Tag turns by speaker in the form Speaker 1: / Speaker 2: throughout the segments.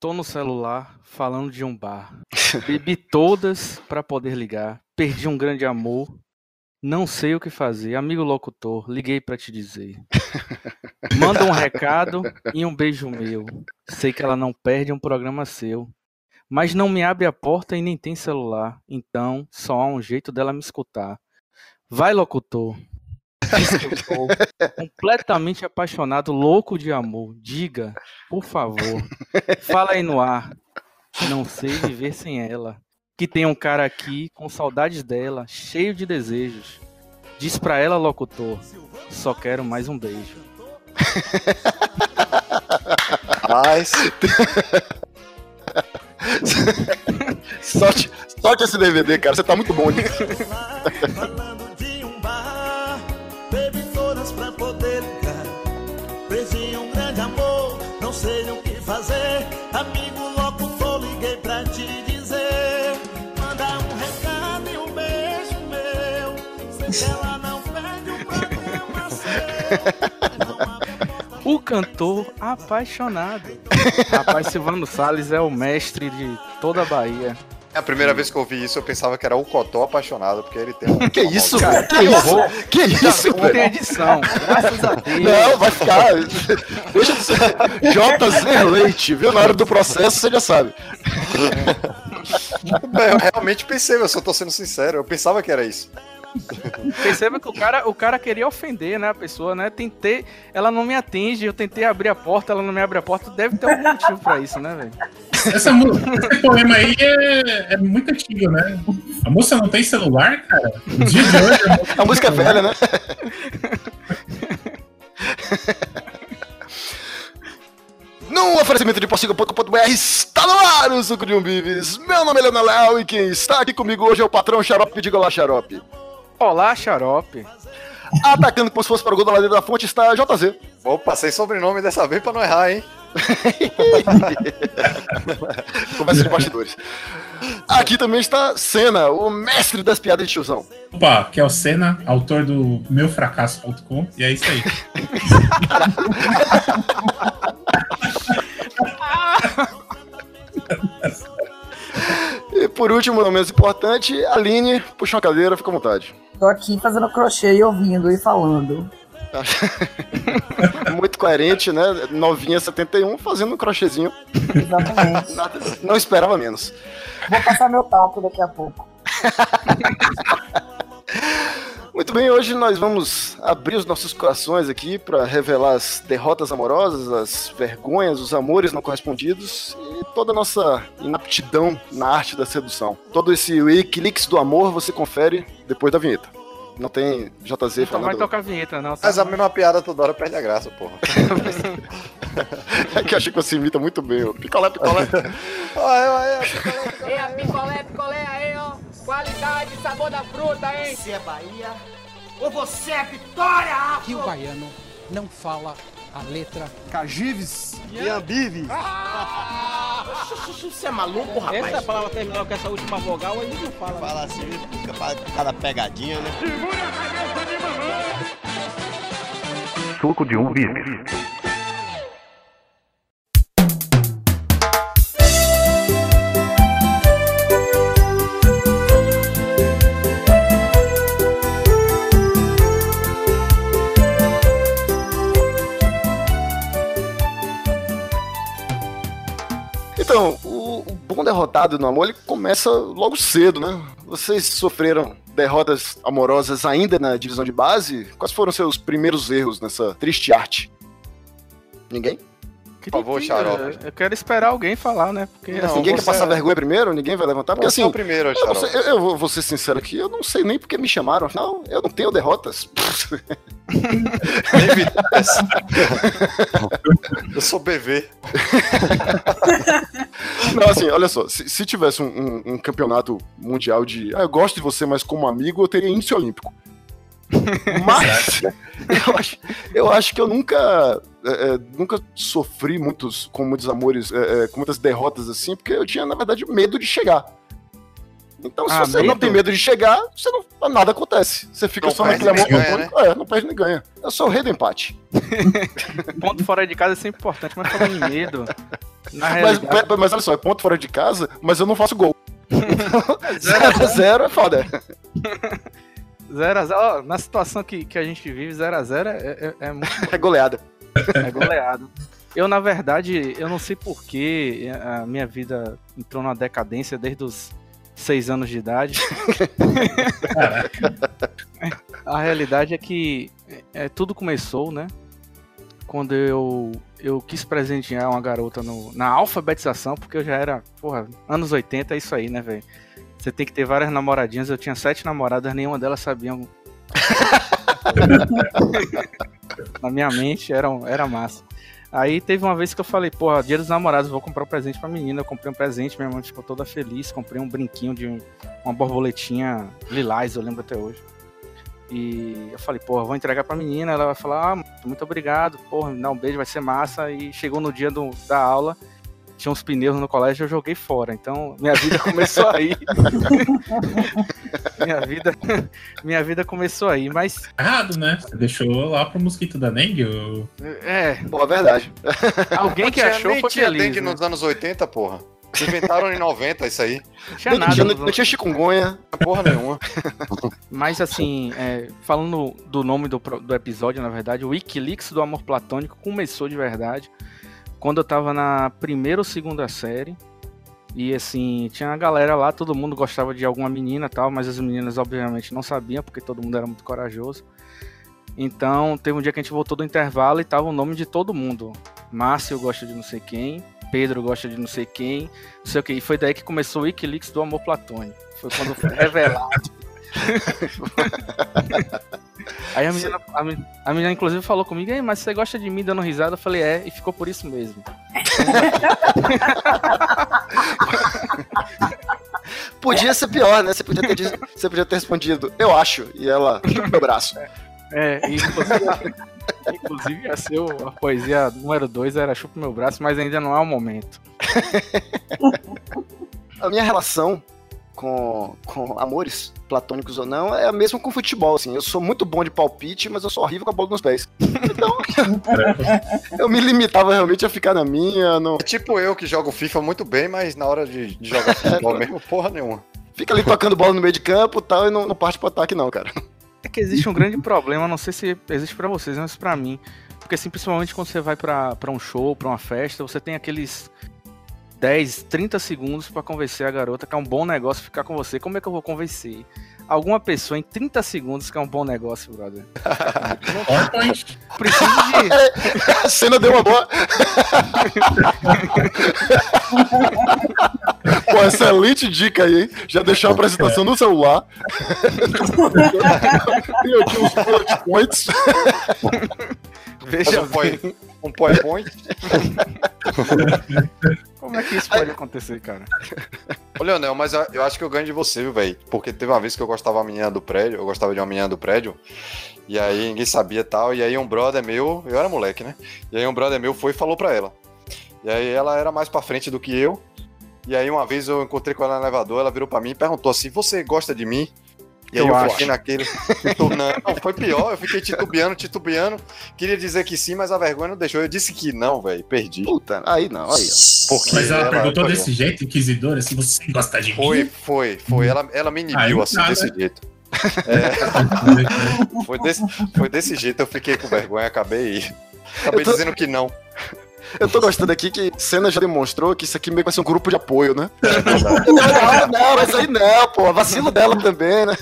Speaker 1: Tô no celular falando de um bar. Bebi todas pra poder ligar. Perdi um grande amor. Não sei o que fazer. Amigo locutor, liguei pra te dizer. Manda um recado e um beijo meu. Sei que ela não perde um programa seu. Mas não me abre a porta e nem tem celular. Então só há um jeito dela me escutar. Vai, locutor. Eu completamente apaixonado, louco de amor. Diga, por favor. Fala aí no ar. Não sei viver sem ela. Que tem um cara aqui com saudades dela, cheio de desejos. Diz pra ela, locutor, só quero mais um beijo.
Speaker 2: Mas.
Speaker 3: Sorte, sorte esse DVD, cara. Você tá muito bom nisso.
Speaker 4: sei o que fazer. Amigo locutor, liguei pra te dizer. Manda um recado e um beijo meu. Sei que ela não perde seu. Porta.
Speaker 1: O cantor apaixonado. Rapaz, Silvano Salles é o mestre de toda a Bahia.
Speaker 2: É a primeira vez que eu ouvi isso, eu pensava que era o Cotó apaixonado, porque ele tem um.
Speaker 3: Que isso,
Speaker 1: Cara?
Speaker 3: Que isso? Que isso,
Speaker 1: Não tem
Speaker 3: velho?
Speaker 1: edição, graças a Deus.
Speaker 3: Não, vai ficar. Deixa de ser. JZ Leite, viu? Na hora do processo, você já sabe.
Speaker 2: Eu realmente pensei, eu só tô sendo sincero, eu pensava que era isso.
Speaker 1: Perceba que o cara, o cara queria ofender, né, a pessoa, né? Tentei, ela não me atende, eu tentei abrir a porta, ela não me abre a porta. Deve ter algum motivo pra isso, né, velho?
Speaker 5: Essa, esse poema aí é, é muito antigo, né? A moça não tem celular, cara? No dia de hoje, a moça
Speaker 3: A música é velha, né? Num oferecimento de Postiga.com.br está no ar o Suco de um Bibis. Meu nome é Leonel Léo e quem está aqui comigo hoje é o patrão Xarope. Diga lá, Xarope.
Speaker 1: Olá, xarope.
Speaker 3: Atacando como se fosse para o gol da ladeira da fonte está JZ.
Speaker 2: Opa, sem sobrenome dessa vez pra não errar, hein?
Speaker 3: Conversa de bastidores. Aqui também está Senna, o mestre das piadas de tiozão.
Speaker 5: Opa, que é o Senna, autor do meufracasso.com, e é isso aí.
Speaker 3: E por último, não menos importante, Aline, puxa uma cadeira, fica à vontade.
Speaker 6: Tô aqui fazendo crochê e ouvindo e falando.
Speaker 3: Muito coerente, né? Novinha 71, fazendo um crochêzinho.
Speaker 6: Exatamente.
Speaker 3: Nada- não esperava menos.
Speaker 6: Vou passar meu talco daqui a pouco.
Speaker 3: Muito bem, hoje nós vamos abrir os nossos corações aqui para revelar as derrotas amorosas, as vergonhas, os amores não correspondidos e toda a nossa inaptidão na arte da sedução. Todo esse Wikileaks do amor você confere depois da vinheta. Não tem JZ
Speaker 1: Então vai
Speaker 3: falando.
Speaker 1: tocar a vinheta, não. Tá?
Speaker 2: Mas a mesma piada toda hora perde a graça, porra.
Speaker 3: É que eu achei que você imita muito bem. ó. Picolé, picolé.
Speaker 2: Olha, olha,
Speaker 7: É a picolé, picolé aí, ó. Qualidade, sabor da fruta, hein?
Speaker 4: Você é Bahia ou você é Vitória?
Speaker 8: que o baiano não fala a letra
Speaker 9: Cagives.
Speaker 4: Você é maluco, rapaz?
Speaker 8: Essa palavra terminou com essa última vogal, aí não fala.
Speaker 9: Fala assim, fica cada pegadinha, né?
Speaker 10: Suco de um bife.
Speaker 3: Então, o, o bom derrotado no amor ele começa logo cedo, né? Vocês sofreram derrotas amorosas ainda na divisão de base? Quais foram seus primeiros erros nessa triste arte? Ninguém?
Speaker 1: Por
Speaker 2: favor, xarope.
Speaker 1: Eu quero esperar alguém falar, né? Porque
Speaker 2: Não,
Speaker 1: assim,
Speaker 3: Ninguém
Speaker 2: você-
Speaker 3: quer passar vergonha primeiro? Ninguém vai levantar? Porque
Speaker 2: Você é
Speaker 3: assim,
Speaker 2: o primeiro,
Speaker 3: eu, não sei- eu- eu vou- vou ser sincero aqui, eu não sei nem porque me chamaram. Afinal, eu não tenho derrotas.
Speaker 2: Eu sou BV.
Speaker 3: Não, assim, olha só, se, se tivesse um, um- um campeonato mundial de. Ah, eu gosto de você, mas como amigo, eu teria índice olímpico. Mas eu acho, eu acho que eu nunca. é, é, nunca sofri muitos, com muitos amores, é, é, com muitas derrotas assim, porque eu tinha, na verdade, medo de chegar. Então, se
Speaker 1: Ah,
Speaker 3: você não
Speaker 1: medo?
Speaker 3: tem medo de chegar, você não, nada acontece. Você fica
Speaker 2: Não
Speaker 3: só naquele amor
Speaker 2: ganha,
Speaker 3: platônico. É, não perde nem ganha. Eu sou o rei do empate.
Speaker 1: ponto fora de casa é sempre importante, mas falando em medo,
Speaker 3: Mas, mas olha só, é ponto fora de casa, mas eu não faço gol. 0x0 é foda.
Speaker 1: 0x0, ó, na situação que, que a gente vive, 0x0 é, é, é muito
Speaker 3: É goleada.
Speaker 1: é goleado. Eu, na verdade, eu não sei porquê a minha vida entrou na decadência desde os seis anos de idade. a realidade é que é, tudo começou, né? Quando eu, eu quis presentear uma garota no, na alfabetização, porque eu já era, porra, anos 80 é isso aí, né, velho? Você tem que ter várias namoradinhas. Eu tinha sete namoradas, nenhuma delas sabiam. na minha mente era, era massa. Aí teve uma vez que eu falei, porra, dia dos namorados, vou comprar um presente pra menina. Eu comprei um presente, minha mãe ficou toda feliz. Comprei um brinquinho de um- uma borboletinha lilás, eu lembro até hoje. E eu falei, porra, vou entregar pra menina. Ela vai falar, ah, muito obrigado, porra, me dá um beijo, vai ser massa. E chegou no dia do- da aula, tinha uns pneus no colégio, eu joguei fora. Então, minha vida começou aí. minha vida, minha vida começou aí, mas
Speaker 5: Errado, né? Você deixou lá pro mosquito da dengue? ou-
Speaker 1: é,
Speaker 3: Pô, é verdade.
Speaker 1: alguém
Speaker 2: Não
Speaker 1: que achou
Speaker 2: nem
Speaker 1: foi
Speaker 2: tinha
Speaker 1: feliz.
Speaker 2: dengue
Speaker 1: né?
Speaker 2: nos anos 80, porra. Inventaram em 90 isso aí.
Speaker 1: Não tinha
Speaker 3: Não
Speaker 1: nada.
Speaker 3: tinha,
Speaker 1: nos
Speaker 3: não tinha chikungunya.
Speaker 2: Porra nenhuma.
Speaker 1: Mas assim, é, falando do nome do, do episódio, na verdade, o Wikileaks do Amor Platônico começou de verdade quando eu tava na primeira ou segunda série. E assim, tinha uma galera lá, todo mundo gostava de alguma menina e tal, mas as meninas obviamente não sabiam, porque todo mundo era muito corajoso. Então, teve um dia que a gente voltou do intervalo e tava o nome de todo mundo. Márcio gosta de não sei quem, Pedro gosta de não sei quem, não sei o que. E foi daí que começou o Wikileaks do Amor Platônico. Foi quando foi revelado. Aí a menina, a, a menina, inclusive, falou comigo, Ei, mas você gosta de mim dando risada? Eu falei, é, e ficou por isso mesmo.
Speaker 3: Podia ser pior, né? Você podia ter, você podia ter respondido, eu acho. E ela, chupa meu braço.
Speaker 1: É, e inclusive, inclusive ia ser a poesia número 2 era chupa meu braço, mas ainda não é o momento.
Speaker 3: A minha relação com, com amores, platônicos ou não, é a mesma com futebol, assim. Eu sou muito bom de palpite, mas eu sou horrível com a bola nos pés. Então, eu me limitava realmente a ficar na minha, não...
Speaker 2: É tipo eu que jogo FIFA muito bem, mas na hora de, de jogar futebol mesmo, porra nenhuma.
Speaker 3: Fica ali tocando bola no meio de campo e tal, e não, não parte pro ataque não, cara.
Speaker 1: É que existe um grande problema, não sei se existe pra vocês, mas pra mim. Porque assim, principalmente quando você vai pra um show, pra uma festa, você tem aqueles 10, 30 segundos pra convencer a garota que é um bom negócio ficar com você. Como é que eu vou convencer alguma pessoa em 30 segundos que é um bom negócio, brother? Preciso de.
Speaker 3: A cena deu uma boa... Pô, excelente dica aí, hein? Já deixou a apresentação no celular. Tem aqui os bullet points.
Speaker 1: Veja
Speaker 2: point, um PowerPoint.
Speaker 1: como é que isso pode acontecer, cara.
Speaker 2: Ô, Leonel, mas eu, acho que eu ganho de você, viu, velho? Porque teve uma vez que eu gostava de uma menina do prédio, eu gostava de uma menina do prédio, e aí ninguém sabia tal, e aí um brother meu, eu era moleque, né? E aí um brother meu foi e falou pra ela. E aí ela era mais pra frente do que eu, e aí uma vez eu encontrei com ela no elevador, ela virou pra mim e perguntou assim, você gosta de mim? E aí
Speaker 1: Eu
Speaker 2: eu,
Speaker 1: acho.
Speaker 2: fiquei naquele. Não, foi pior, eu fiquei titubeando, titubeando. Queria dizer que sim, mas a vergonha não deixou. Eu disse que não, velho. Perdi.
Speaker 3: Puta, aí não, aí ó.
Speaker 2: Porque
Speaker 5: Mas ela perguntou
Speaker 2: foi-
Speaker 5: desse jeito, inquisidora, se você gosta de
Speaker 2: Foi,
Speaker 5: mim.
Speaker 2: foi, foi. Ela, ela me inibiu
Speaker 5: Aí
Speaker 2: assim,
Speaker 5: nada.
Speaker 2: desse jeito. Foi desse, foi desse jeito, eu fiquei com vergonha, acabei. Acabei
Speaker 3: Eu tô-
Speaker 2: dizendo que não.
Speaker 3: Eu tô gostando aqui que Senna já demonstrou que isso aqui meio que vai ser um grupo de apoio, né? não, não, mas aí não, pô. Vacilo dela também, né?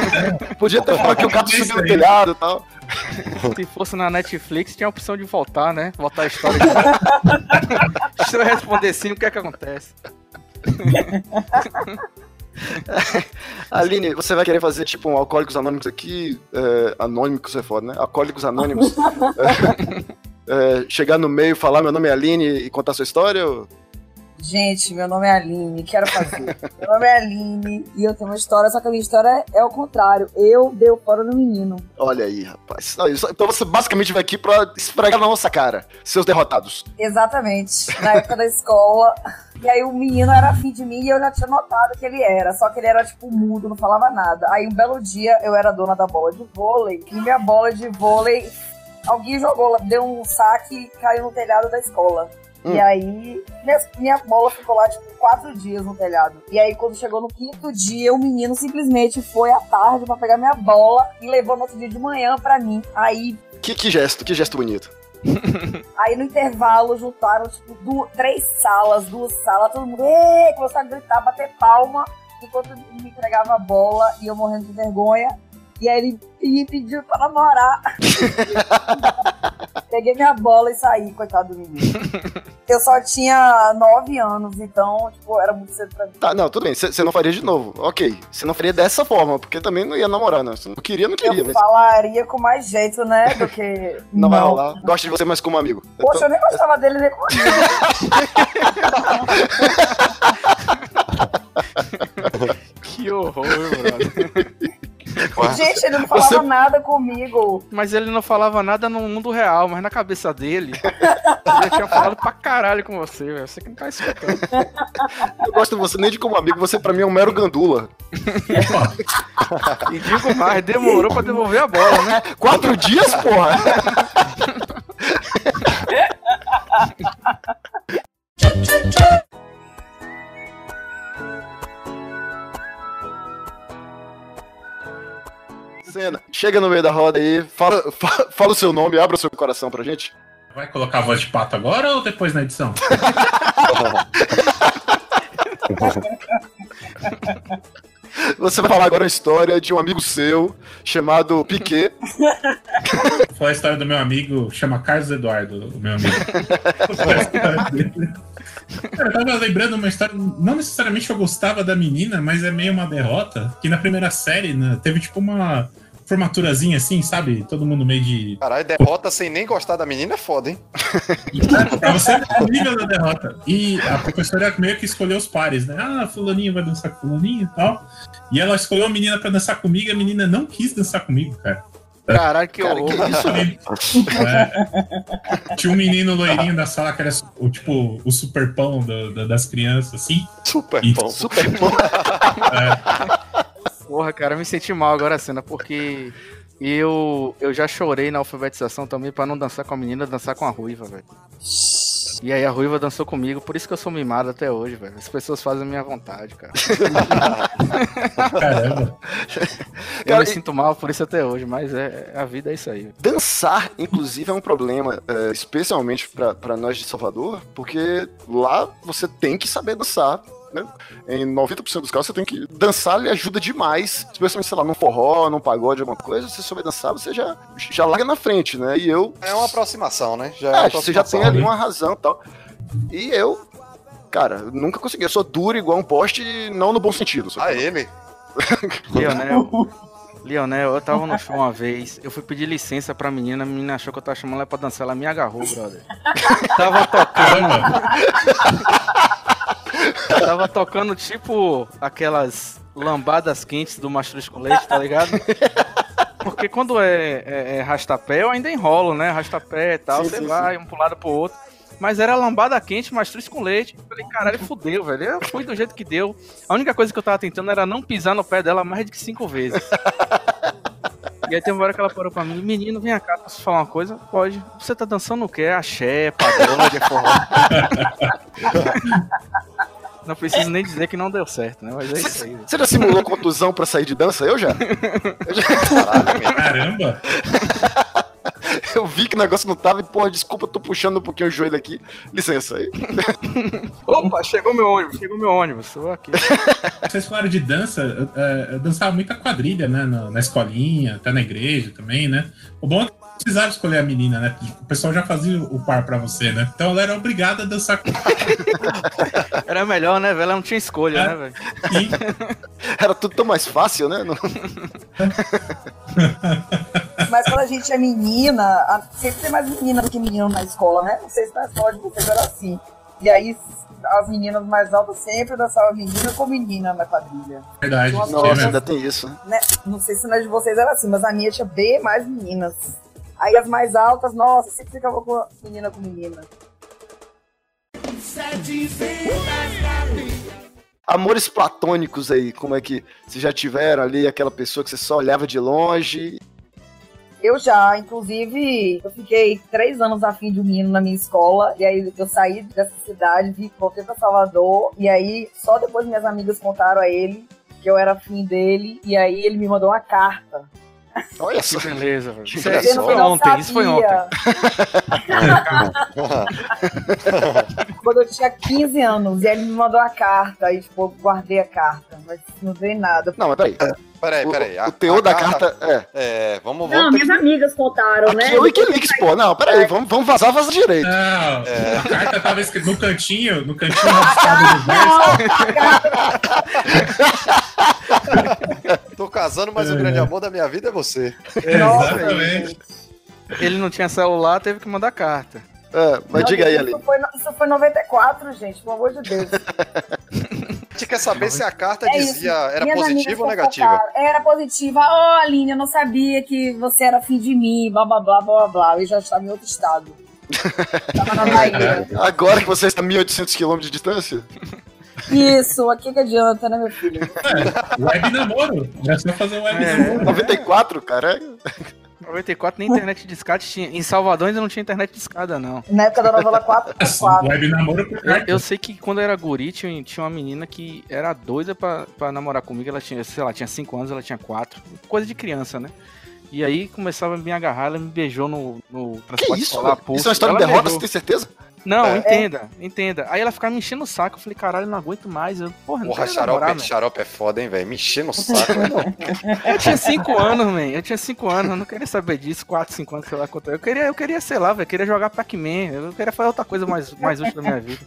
Speaker 3: Podia ter falado que o gato subiu no telhado e tal.
Speaker 1: Se fosse na Netflix, tinha a opção de voltar, né? Voltar a história de. Se eu responder sim, o que é que acontece?
Speaker 3: Aline, você vai querer fazer tipo um Alcoólicos Anônimos aqui? É, anônimos é foda, né? Alcoólicos Anônimos. É, chegar no meio, falar meu nome é Aline e contar sua história? ou-
Speaker 6: Gente, meu nome é Aline, quero fazer. meu nome é Aline e eu tenho uma história, só que a minha história é o contrário. Eu dei o fora no menino.
Speaker 3: Olha aí, rapaz. Então você basicamente vai aqui pra esfregar na nossa cara, seus derrotados.
Speaker 6: Exatamente. Na época da escola. E aí o menino era afim de mim e eu já tinha notado que ele era. Só que ele era, tipo, mudo, não falava nada. Aí um belo dia eu era dona da bola de vôlei. E minha bola de vôlei. Alguém jogou, deu um saque e caiu no telhado da escola.
Speaker 3: Hum.
Speaker 6: E aí, minha, minha bola ficou lá, tipo, quatro dias no telhado. E aí, quando chegou no quinto dia, o menino simplesmente foi à tarde pra pegar minha bola e levou no outro dia de manhã pra mim. Aí,
Speaker 3: Que, que gesto, que gesto bonito.
Speaker 6: aí no intervalo, juntaram, tipo, du- três salas, duas salas, todo mundo começou a gritar, bater palma, enquanto me entregava a bola e eu morrendo de vergonha. E aí ele me pediu pra namorar. Peguei minha bola e saí, coitado do menino. Eu só tinha nove anos, então, tipo, era muito cedo pra mim.
Speaker 3: Tá, não, tudo bem, você não faria de novo. Ok, você não faria dessa forma, porque também não ia namorar, não. Você não queria, não queria.
Speaker 6: Eu
Speaker 3: mas
Speaker 6: falaria com mais jeito, né, do que...
Speaker 3: não, vai rolar. Gosto de você mais como amigo.
Speaker 6: Poxa, eu nem gostava dele nem comigo.
Speaker 1: Que horror, brother.
Speaker 6: Gente, ele não falava nada comigo.
Speaker 1: Mas ele não falava nada no mundo real, mas na cabeça dele, ele tinha falado pra caralho com você, velho. Você que não tá escutando.
Speaker 3: Eu gosto de você nem de como amigo, você pra mim é um mero gandula.
Speaker 1: E digo mais, demorou pra devolver a bola, né?
Speaker 3: Quatro dias, porra? Chega no meio da roda aí, fala, fa- fala o seu nome, abra o seu coração pra gente.
Speaker 5: Vai colocar a voz de pato agora ou depois na edição?
Speaker 3: Você vai falar agora a história de um amigo seu chamado Piquet.
Speaker 5: Vou falar a história do meu amigo, chama Carlos Eduardo, o meu amigo. Cara, eu tava lembrando uma história, não necessariamente eu gostava da menina, mas é meio uma derrota, que na primeira série né, teve tipo uma formaturazinha assim, sabe? Todo mundo meio de...
Speaker 2: Caralho, derrota sem nem gostar da menina é foda, hein?
Speaker 5: Pra você o nível da derrota. E a professora meio que escolheu os pares, né? Ah, fulaninho vai dançar com fulaninho e tal. E ela escolheu a menina pra dançar comigo e a menina não quis dançar comigo, cara.
Speaker 1: Caralho, que
Speaker 3: Cara,
Speaker 1: horror.
Speaker 3: que
Speaker 5: É. Tinha um menino loirinho da sala que era o tipo o super pão do- da- das crianças, assim.
Speaker 2: Super
Speaker 5: E-
Speaker 2: bom.
Speaker 3: Super bom.
Speaker 1: Porra, cara, eu me senti mal agora a cena, porque eu, eu já chorei na alfabetização também pra não dançar com a menina, dançar com a ruiva, velho. E aí a ruiva dançou comigo, por isso que eu sou mimado até hoje, velho. As pessoas fazem a minha vontade, cara.
Speaker 5: Caramba.
Speaker 1: Eu
Speaker 3: Cara,
Speaker 1: me
Speaker 3: e-
Speaker 1: sinto mal por isso até hoje, mas é, a vida é isso aí.
Speaker 3: Dançar, inclusive, é um problema, é, especialmente pra nós de Salvador, porque lá você tem que saber dançar. Né? Em 90% dos casos, você tem que. Dançar lhe ajuda demais, especialmente, sei lá, num forró, num pagode, alguma coisa. Se você souber dançar, você já, já larga na frente, né? E eu.
Speaker 2: É uma aproximação, né? Já é
Speaker 3: É,
Speaker 2: uma
Speaker 3: você já tem
Speaker 2: aproximação.
Speaker 3: ali uma razão e tal. E eu. Cara, nunca consegui. Eu sou duro igual um poste, não no bom sentido.
Speaker 2: Ah, ele?
Speaker 1: Leonel, Leonel, eu tava no show uma vez, eu fui pedir licença pra menina, a menina achou que eu tava chamando ela pra dançar, ela me agarrou, brother. tava tocando. tava tocando tipo aquelas lambadas quentes do mastruz com leite, tá ligado? Porque quando é, é, é rastapé, eu ainda enrolo, né? Rastapé e tal,
Speaker 3: Sim,
Speaker 1: você
Speaker 3: sim,
Speaker 1: vai um pro lado pro outro. Mas era lambada quente, mastruz com leite. Eu falei, caralho, fudeu, velho. Eu fui do jeito que deu. A única coisa que eu tava tentando era não pisar no pé dela mais de cinco vezes. E aí tem uma hora que ela parou pra mim, menino, vem cá, posso falar uma coisa? Pode. Você tá dançando o quê? Axé, pagode, forró. Não preciso nem dizer que não deu certo, né? Mas é isso aí.
Speaker 3: Você já simulou contusão pra sair de dança? Eu já. Eu já.
Speaker 5: Caramba.
Speaker 3: Eu vi que o negócio não tava e, porra, desculpa, eu tô puxando um pouquinho o joelho aqui. Licença aí.
Speaker 1: Opa, chegou meu ônibus, chegou meu ônibus. Tô aqui.
Speaker 5: Vocês falaram de dança, eu, é, eu dançava muita quadrilha, né? Na, na escolinha, até na igreja também, né? O bom é que precisava escolher a menina, né? O pessoal já fazia o par pra você, né? Então ela era obrigada a dançar com
Speaker 1: Era melhor, né, velho? Ela não tinha escolha,
Speaker 5: É.
Speaker 1: né, velho?
Speaker 5: quem.
Speaker 3: Era tudo tão mais fácil, né? Não-
Speaker 6: Mas quando a gente é menina, sempre tem mais menina do que menino na escola, né? Não sei se na escola de vocês era assim. E aí as meninas mais altas sempre dançavam menina com menina na quadrilha.
Speaker 5: Verdade.
Speaker 6: Nossa,
Speaker 5: tinha
Speaker 3: Nossa, ainda tem isso. né?
Speaker 6: Né? Não sei se na de vocês era assim, mas a minha tinha bem mais meninas. Aí as mais altas, nossa, sempre ficava com menina com menina.
Speaker 3: Amores platônicos aí, como é que vocês já tiveram ali aquela pessoa que você só olhava de longe?
Speaker 6: Eu já, inclusive, eu fiquei três anos afim de um menino na minha escola, e aí eu saí dessa cidade, vim, voltei pra Salvador, e aí só depois minhas amigas contaram a ele que eu era afim dele, e aí ele me mandou uma carta.
Speaker 3: Olha
Speaker 1: Que
Speaker 3: só.
Speaker 1: beleza, velho. Isso, é- isso
Speaker 6: que
Speaker 1: foi ontem, isso foi ontem.
Speaker 6: Quando eu tinha 15 anos, e ele me mandou a carta, aí tipo, eu guardei a carta, mas não dei nada.
Speaker 3: Não, mas peraí.
Speaker 2: Peraí,
Speaker 3: O,
Speaker 2: peraí. a-
Speaker 3: o teor
Speaker 2: a
Speaker 3: da carta é.
Speaker 2: É, vamos,
Speaker 6: Não,
Speaker 2: vamos ter
Speaker 6: minhas amigas contaram, né?
Speaker 3: Aqui é o Wikileaks, pô. Não, peraí, vamos, vamos vazar, vaza direito.
Speaker 5: Não,
Speaker 2: É.
Speaker 5: a carta tava escrita no cantinho, no cantinho rabiscado do verso.
Speaker 2: Tô casando, mas o
Speaker 5: É.
Speaker 2: grande amor da minha vida é você.
Speaker 5: Exatamente.
Speaker 1: Ele não tinha celular, teve que mandar carta.
Speaker 3: É, mas
Speaker 6: Não,
Speaker 3: diga aí,
Speaker 6: isso
Speaker 3: Ali.
Speaker 6: Foi, no- isso foi em 94, gente, pelo amor de Deus.
Speaker 2: A gente quer saber se a carta
Speaker 6: É isso.
Speaker 2: dizia era
Speaker 6: Minhas
Speaker 2: positiva ou negativa.
Speaker 6: fofocaram. Era positiva. Ô, Aline, eu não sabia que você era fim de mim, blá blá blá blá blá. Eu já estava em outro estado. Tava na Bahia.
Speaker 3: Agora que você está a 1.800 km de distância?
Speaker 6: Isso, aqui que adianta, né, meu filho?
Speaker 5: Web namoro. Era só fazer web
Speaker 1: É.
Speaker 5: namoro.
Speaker 3: 94, cara.
Speaker 1: 94 nem internet de escada tinha. Em Salvador ainda não tinha internet de escada, não.
Speaker 6: Na época da novela 4 por 4.
Speaker 5: Web namoro
Speaker 1: Eu, sei que quando eu era guri, tinha, tinha uma menina que era doida pra, pra namorar comigo. Ela tinha, sei lá, tinha 5 anos, ela tinha 4. Coisa de criança, né? E aí começava a me agarrar, ela me beijou no, no
Speaker 3: Que
Speaker 1: transporte
Speaker 3: isso?
Speaker 1: escolar
Speaker 3: velho?
Speaker 1: pulso.
Speaker 3: Isso é uma história de derrota,
Speaker 1: beijou.
Speaker 3: você tem certeza?
Speaker 1: Não,
Speaker 2: É.
Speaker 1: entenda, entenda. Aí ela ficava me enchendo o saco. Eu falei, caralho, eu não aguento mais. Eu, porra, não
Speaker 2: Porra, xarope,
Speaker 1: namorar,
Speaker 2: xarope é foda, hein, velho? Me enchendo o saco.
Speaker 1: Eu tinha 5 anos, man. Eu tinha 5 anos, eu não queria saber disso, 4, 5 anos, sei lá quanto. Eu queria, eu queria, sei lá, velho, eu queria jogar Pac-Man, eu queria fazer outra coisa mais, mais útil da minha vida.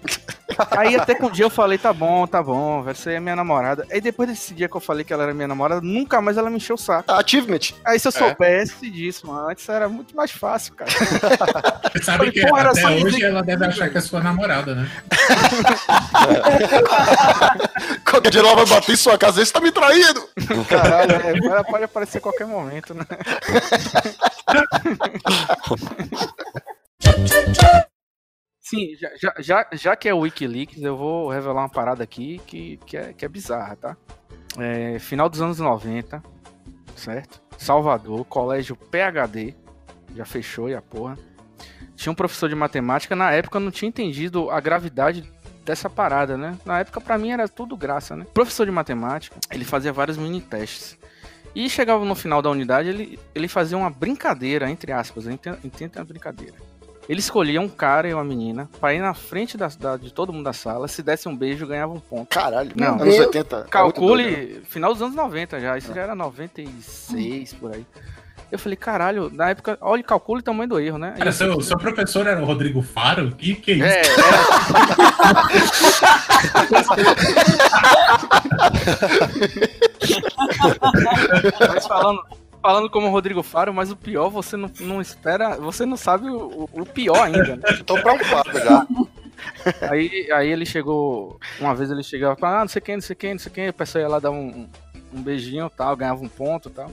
Speaker 1: Aí até que um dia eu falei, tá bom, tá bom, velho, você é minha namorada. Aí depois desse dia que eu falei que ela era minha namorada, nunca mais ela me encheu o saco.
Speaker 3: Achievement.
Speaker 1: Aí se eu
Speaker 2: É.
Speaker 1: soubesse disso, mano, antes era muito mais fácil, cara.
Speaker 5: Você sabe que
Speaker 1: Pô, era
Speaker 5: até hoje
Speaker 1: que-
Speaker 5: ela deve achar que é sua namorada, né?
Speaker 3: Qualquer dia ela vai bater em sua casa, você tá me traindo.
Speaker 1: Caralho, é, ela pode aparecer a qualquer momento, né? Sim, já, já, já, já que é o Wikileaks, eu vou revelar uma parada aqui que, que, é, que é bizarra, tá? É, final dos anos 90, certo? Salvador, colégio PHD, já fechou e a porra. Tinha um professor de matemática, na época eu não tinha entendido a gravidade dessa parada, né? Na época pra mim era tudo graça, né? Professor de matemática, ele fazia vários mini testes. E chegava no final da unidade, ele, ele fazia uma brincadeira, entre aspas, entenda entenda a brincadeira. Ele escolhia um cara e uma menina pra ir na frente da, da- de todo mundo da sala, se desse um beijo, ganhava um ponto.
Speaker 3: Caralho,
Speaker 1: Não.
Speaker 3: anos 80. é muito doido, né?
Speaker 1: Calcule, final dos anos 90 já, isso já era 96 por aí. Eu falei, caralho, na época, olha, calcule o tamanho do erro, né?
Speaker 5: Cara,
Speaker 1: eu
Speaker 5: seu, seu professor era o Rodrigo Faro? Que que é isso?
Speaker 1: É, é. Mas falando, falando como o Rodrigo Faro, mas o pior, você não, não espera, você não sabe o, o pior ainda, né?
Speaker 2: Tô preocupado já.
Speaker 1: Aí, aí ele chegou, uma vez ele chegava e falava, ah, não sei quem, não sei quem, não sei quem, a pessoa ia lá dar um, um beijinho e tal, ganhava um ponto e tal.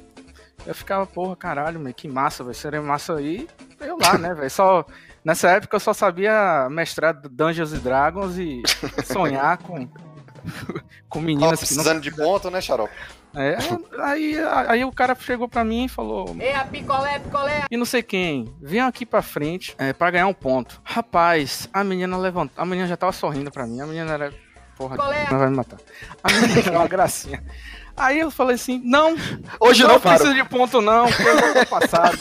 Speaker 1: Eu ficava, porra, caralho, meu, que massa, velho, seria massa aí, eu lá, né, velho, só... Nessa época eu só sabia mestrar Dungeons and Dragons e sonhar com, com
Speaker 2: Tava
Speaker 1: meninas que não
Speaker 2: precisando de ponto, né, xarope?
Speaker 1: é, aí, aí o cara chegou pra mim e falou:
Speaker 7: Ei, a picolé, picolé.
Speaker 1: E não sei quem, vem aqui pra frente é, pra ganhar um ponto. Rapaz, a menina levantou. A menina já tava sorrindo pra mim. A menina era. Porra,
Speaker 7: Colé.
Speaker 1: não vai me matar. A menina era uma gracinha. Aí eu falei assim: não,
Speaker 3: Hoje não,
Speaker 1: não precisa de ponto, não, já tô passado.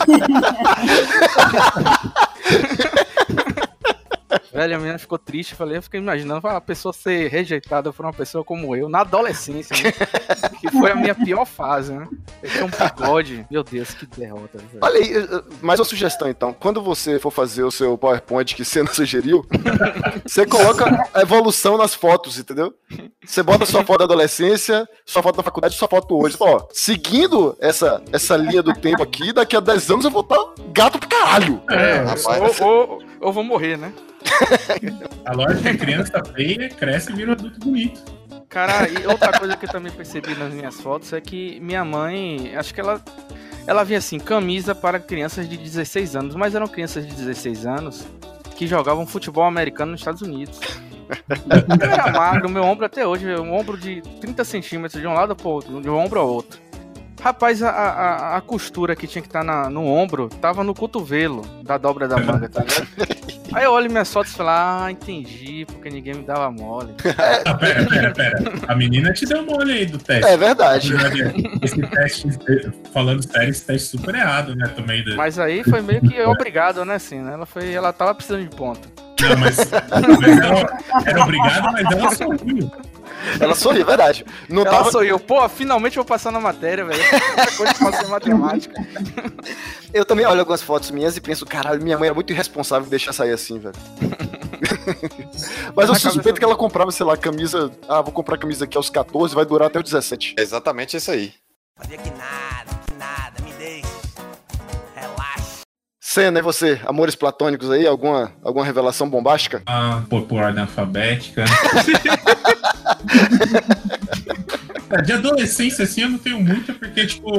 Speaker 1: Velho, a menina ficou triste. eu Falei, eu fiquei imaginando a pessoa ser rejeitada por uma pessoa como eu, na adolescência, né? que foi a minha pior fase, né? Eu tinha um bigode. Meu Deus, que derrota, velho.
Speaker 3: Olha aí, mais uma sugestão então. Quando você for fazer o seu PowerPoint que você não sugeriu, você coloca a evolução nas fotos, entendeu? Você bota sua foto da adolescência, sua foto da faculdade, sua foto hoje. Ó, seguindo essa, essa linha do tempo aqui, daqui a 10 anos eu vou estar gato pro caralho.
Speaker 1: É,
Speaker 2: rapaz,
Speaker 1: ou, ou, ou vou morrer, né?
Speaker 5: A lógica é criança feia, cresce e vira um adulto bonito.
Speaker 1: Cara, e outra coisa que eu também percebi nas minhas fotos é que minha mãe, acho que ela ela vinha assim, camisa para crianças de 16 anos, mas eram crianças de 16 anos que jogavam futebol americano nos Estados Unidos. Eu era magro, meu ombro até hoje, um ombro de 30 centímetros de um lado pro outro, de um ombro ao outro. Rapaz, a, a, a costura que tinha que estar no ombro tava no cotovelo da dobra da manga, tá ligado? Aí eu olho minhas fotos e falo, ah, entendi, porque ninguém me dava mole.
Speaker 5: Ah, pera, pera, pera. A menina te deu mole aí do teste.
Speaker 3: É verdade.
Speaker 5: Esse teste, falando sério, esse teste super errado, né? Também. do-
Speaker 1: Mas aí foi meio que obrigado, né, assim, né? Ela, foi, ela tava precisando de ponta.
Speaker 5: Não, mas, mas ela era obrigada, mas ela sorriu.
Speaker 3: Ela sorriu, é verdade. Não
Speaker 1: ela
Speaker 3: tava...
Speaker 1: sorriu, pô, finalmente vou passar na matéria, velho. Outra coisa que passei em matemática.
Speaker 3: Eu também olho algumas fotos minhas e penso, caralho, minha mãe era muito irresponsável em deixar sair assim, velho. Mas eu suspeito que ela comprava, sei lá, camisa. Ah, vou comprar camisa aqui aos 14, vai durar até os 17.
Speaker 2: É exatamente isso aí.
Speaker 9: Fazia que nada,
Speaker 3: E você? Amores platônicos aí? Alguma, alguma revelação bombástica?
Speaker 5: Ah, por, por ordem alfabética. É, De adolescência, assim, eu não tenho muita, porque, tipo,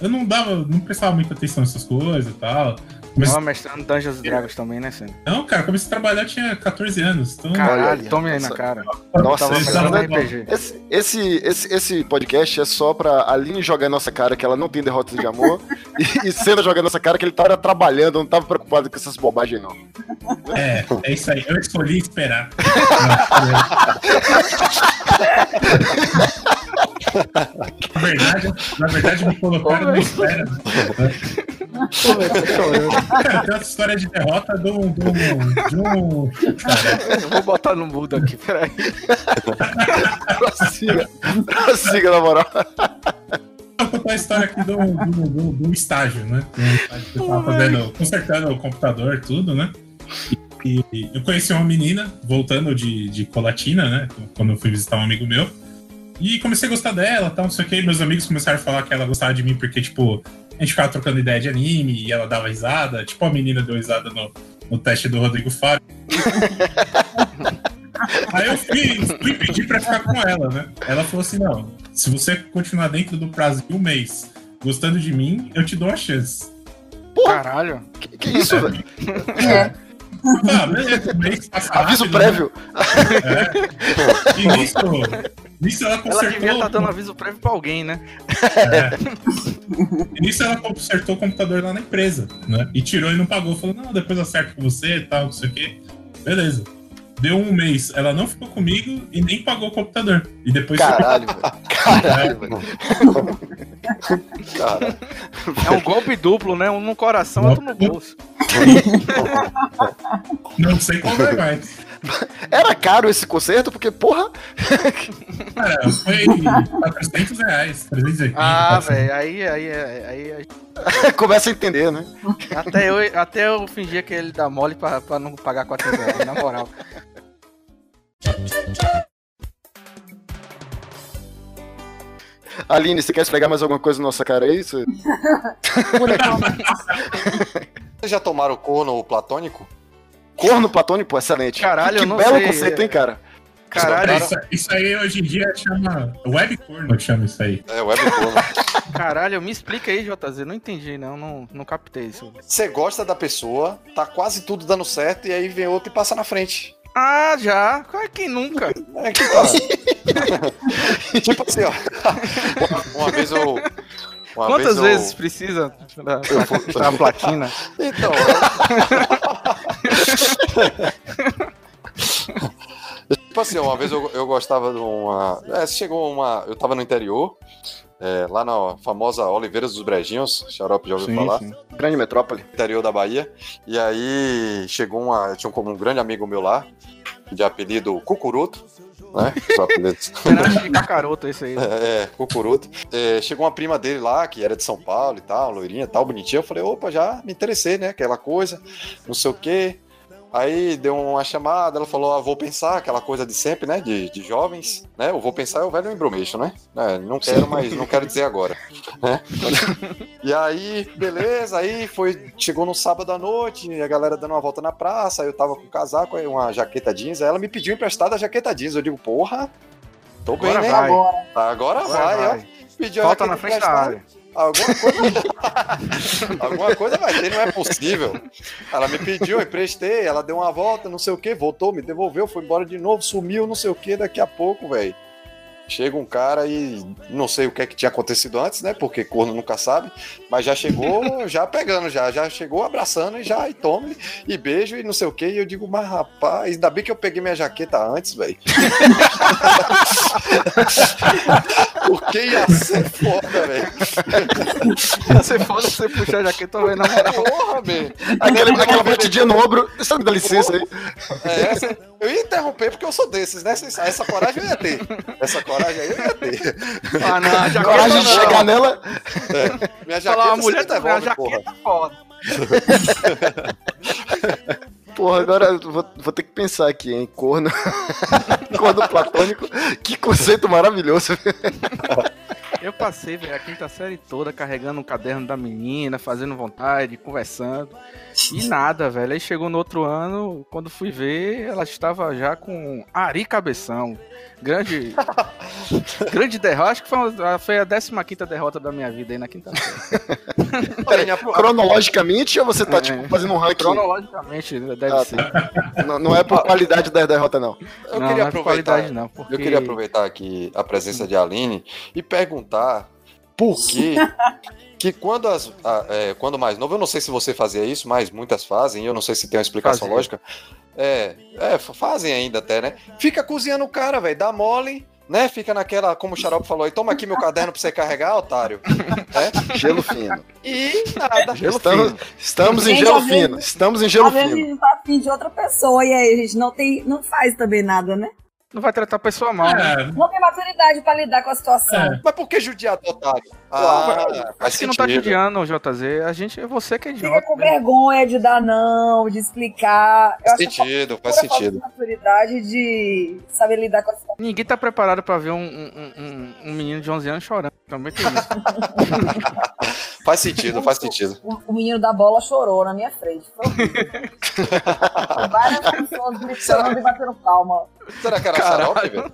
Speaker 5: eu não dava, não prestava muita atenção nessas coisas e tal. Mas,
Speaker 1: Tava mestrando Dungeons and Dragons também, né, Senna?
Speaker 5: não, cara, comecei a trabalhar, eu tinha 14 anos. Então,
Speaker 1: Caralho, tome aí na cara.
Speaker 3: Nossa,
Speaker 1: Tava
Speaker 3: esse, esse, esse, esse, esse podcast é só pra Aline jogar em nossa cara que ela não tem derrotas de amor e, e Senna jogar em nossa cara que ele tava trabalhando, não tava preocupado com essas bobagens, não.
Speaker 5: é, é isso aí. Eu escolhi esperar. na verdade, na verdade, me colocaram na espera. né? Cara, tem uma história de derrota de um. De um,
Speaker 1: vou botar no mudo aqui, peraí.
Speaker 3: Prossiga, prossiga, na moral.
Speaker 5: vou contar a história aqui de um- de um estágio, né? Um estágio que eu tava fazendo, consertando o computador, tudo, né? E, e eu conheci uma menina voltando de, de Colatina, né? Quando eu fui visitar um amigo meu. E comecei a gostar dela, tal, não sei o que. Meus amigos começaram a falar que ela gostava de mim porque, tipo, a gente ficava trocando ideia de anime e ela dava risada. Tipo, a menina deu risada no, no teste do Rodrigo Fábio. Aí eu fui, fui pedir pra ficar com ela, né? Ela falou assim: não, se você continuar dentro do prazo de um mês gostando de mim, eu te dou a chance.
Speaker 1: Caralho.
Speaker 3: Que, que isso, velho?
Speaker 5: Ah, beleza, um mês passa
Speaker 3: Aviso
Speaker 5: rápido,
Speaker 3: prévio.
Speaker 5: né? É. E nisso, nisso ela
Speaker 1: Ela
Speaker 5: consertou.
Speaker 1: devia estar dando aviso prévio pra alguém, né?
Speaker 5: E nisso ela consertou o computador lá na empresa, né? E tirou e não pagou. Falou, não, depois acerto com você e tal, não sei o quê. Beleza. Deu um mês, ela não ficou comigo e nem pagou o computador. E depois
Speaker 3: Caralho, velho. Caralho, velho.
Speaker 2: Cara,
Speaker 1: É um golpe duplo, né? Um no coração, outro no bolso.
Speaker 5: não sei qual vai mais.
Speaker 3: Era caro esse concerto, porque, porra.
Speaker 5: Cara, foi 400 reais, 380.
Speaker 1: Ah,
Speaker 5: 400.
Speaker 1: velho, aí, aí, aí, aí-
Speaker 3: Começa a entender, né?
Speaker 1: até, eu, até eu fingia que ele dá mole pra, pra não pagar 400 reais, na moral.
Speaker 3: Aline, você quer esfregar mais alguma coisa na nossa cara aí? Você-
Speaker 2: vocês já tomaram corno platônico?
Speaker 3: Corno platônico, excelente.
Speaker 1: Caralho,
Speaker 3: que,
Speaker 1: não
Speaker 3: belo
Speaker 1: sei,
Speaker 3: conceito,
Speaker 1: é-
Speaker 3: hein, cara?
Speaker 1: Caralho,
Speaker 5: Isso, isso aí hoje em dia chama webcorno, que chama isso aí.
Speaker 2: É, web corno.
Speaker 1: caralho, me explica aí, JZ. Não entendi, não, não, não captei isso.
Speaker 2: Você gosta da pessoa, tá quase tudo dando certo, e aí vem outro e passa na frente.
Speaker 1: Ah, já? Quem nunca?
Speaker 2: É que tá. tipo assim, ó. Uma, uma vez eu. Uma
Speaker 1: Quantas
Speaker 2: vez eu-
Speaker 1: vezes precisa pra, pra conquistar a platina?
Speaker 2: Então. eu- tipo assim, uma vez eu, eu gostava de uma. É, chegou uma. Eu tava no interior, é, lá na famosa Oliveiras dos Brejinhos, Xarope já ouviu falar?
Speaker 3: Grande metrópole.
Speaker 2: interior da Bahia. E aí chegou uma. Tinha um, um grande amigo meu lá, de apelido Cucuruto, né?
Speaker 1: Homenagem de cacaroto esse aí.
Speaker 2: É, é, Cucuruto. É, chegou uma prima dele lá, que era de São Paulo e tal, loirinha e tal, bonitinha. Eu falei, opa, já me interessei, né? Aquela coisa, não sei o quê. Aí deu uma chamada, ela falou, ah, vou pensar, aquela coisa de sempre, né? De, de jovens, né? Eu vou pensar é o velho embromeixo, né? É, não quero, mas não quero dizer agora. né? E aí, beleza, aí foi, chegou no sábado à noite, a galera dando uma volta na praça, aí eu tava com um casaco, uma jaqueta jeans, aí ela me pediu emprestada a jaqueta jeans. Eu digo, porra, tô bem,
Speaker 1: Agora
Speaker 2: né?
Speaker 1: vai.
Speaker 6: Agora.
Speaker 2: Agora,
Speaker 1: Agora
Speaker 2: vai,
Speaker 1: vai.
Speaker 2: ó. Pediu a
Speaker 1: Falta na frente da área.
Speaker 2: Alguma coisa... Alguma coisa vai ter, não é possível. Ela me pediu, eu emprestei, ela deu uma volta, não sei o que, voltou, me devolveu, foi embora de novo, sumiu, não sei o que, daqui a pouco, velho. Chega um cara e não sei o que é que tinha acontecido antes, né? Porque corno nunca sabe, mas já chegou, já pegando, já, já chegou abraçando e já, e tome, e beijo e não sei o que. E eu digo, mas rapaz, ainda bem que eu peguei minha jaqueta antes, velho. Porque ia ser foda, velho.
Speaker 1: Ia ser foda você puxar a jaqueta, velho, na moral.
Speaker 2: Porra, velho.
Speaker 3: Aquele, aquela batidinha no ombro. Só me dá licença aí.
Speaker 2: É, essa- eu ia interromper porque eu sou desses, né? Essa, essa coragem eu ia ter. Essa coragem aí eu ia ter.
Speaker 1: Ah, não, a jaqueta
Speaker 3: Coragem de
Speaker 1: não.
Speaker 3: chegar nela.
Speaker 2: É, minha
Speaker 1: Falar,
Speaker 2: jaqueta
Speaker 1: a mulher
Speaker 2: você
Speaker 1: tá
Speaker 2: devolve, porra.
Speaker 1: jaqueta foda.
Speaker 3: Porra, agora eu vou, vou ter que pensar aqui, hein? Corno. Corno platônico. Que conceito maravilhoso.
Speaker 1: Eu passei, velho, a quinta série toda carregando um caderno da menina, fazendo vontade, conversando. E nada, velho. Aí chegou no outro ano, quando fui ver, ela estava já com Ari Cabeção. Grande. grande derrota. Acho que foi, uma- foi a 15 derrota da minha vida aí na quinta série.
Speaker 3: Peraí, cronologicamente ou você tá,
Speaker 1: É.
Speaker 3: tipo, fazendo um ranking?
Speaker 1: Cronologicamente, deve
Speaker 3: Ah,
Speaker 1: ser.
Speaker 3: Não, não é por qualidade da derrota, não.
Speaker 2: Eu
Speaker 1: Não,
Speaker 2: queria
Speaker 1: não é por
Speaker 2: aproveitar.
Speaker 1: qualidade, não, porque-
Speaker 2: Eu queria aproveitar aqui a presença de Aline e perguntar por que que quando as a- é, quando mais novo, eu não sei se você fazia isso, mas muitas fazem, eu não sei se tem uma explicação
Speaker 1: Fazia.
Speaker 2: lógica. É, é, fa- fazem ainda até, né? Fica cozinhando o cara, velho, dá mole, né? Fica naquela, como o Xarope falou aí, toma aqui meu caderno pra você carregar, otário. É?
Speaker 3: Gelo fino.
Speaker 2: E nada.
Speaker 3: Estamos, estamos em gelo
Speaker 6: vezes-
Speaker 3: fino. Estamos em gelo
Speaker 6: Às vezes a
Speaker 3: fino.
Speaker 6: gente tá afim de outra pessoa e aí a gente não tem, não faz também nada, né?
Speaker 1: Não vai tratar a pessoa mal, né?
Speaker 6: Não tem maturidade pra lidar com a situação.
Speaker 2: Mas por que judiar do otário?
Speaker 1: Ah,
Speaker 2: Ah,
Speaker 1: Acho que não tá judiando, JZ. A gente, é você que é
Speaker 6: Fica
Speaker 1: idiota.
Speaker 6: com vergonha de dar não, de explicar. Eu
Speaker 2: Faz sentido, faz sentido.
Speaker 6: de maturidade de saber lidar com a situação.
Speaker 1: Ninguém tá preparado pra ver um, um, um, um menino de 11 anos chorando. Também tem isso.
Speaker 2: Faz sentido, faz sentido.
Speaker 6: O, o menino da bola chorou na minha frente. Várias pessoas gritando e batendo palma.
Speaker 2: Será que era
Speaker 1: Caralho.
Speaker 2: xarope, velho?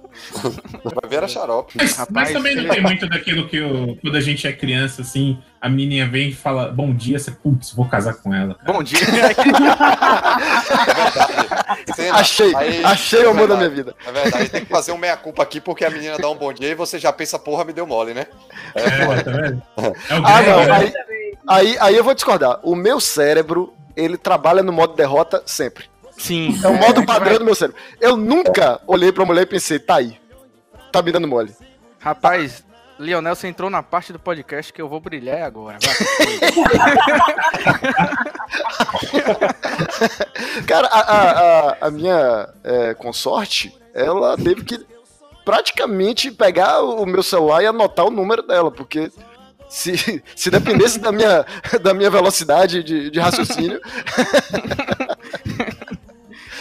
Speaker 2: Vai ver, era xarope.
Speaker 5: Mas,
Speaker 1: Rapaz,
Speaker 5: mas também não tem muito daquilo que o- quando a gente é criança, assim, a menininha vem e fala bom dia, você, putz, vou casar com ela.
Speaker 1: Bom dia.
Speaker 2: Cena.
Speaker 3: Achei,
Speaker 2: Aí-
Speaker 3: achei o amor da
Speaker 2: é
Speaker 3: minha vida.
Speaker 2: É verdade, tem que fazer um meia-culpa aqui porque a menina dá um bom dia e você já pensa, porra, me deu mole, né? É,
Speaker 5: É, tá vendo? É o
Speaker 3: Ah, não.
Speaker 5: né?
Speaker 3: Aí, aí, aí eu vou discordar. O meu cérebro, ele trabalha no modo derrota sempre.
Speaker 1: Sim.
Speaker 3: É o modo padrão do meu cérebro. Eu nunca olhei pra mulher e pensei, tá aí. Tá me dando mole.
Speaker 1: Rapaz, Lionel, você entrou na parte do podcast que eu vou brilhar agora.
Speaker 3: Cara, a, a, a, a minha é, consorte, ela teve que praticamente pegar o meu celular e anotar o número dela, porque se, se dependesse da minha, da minha velocidade de, de raciocínio.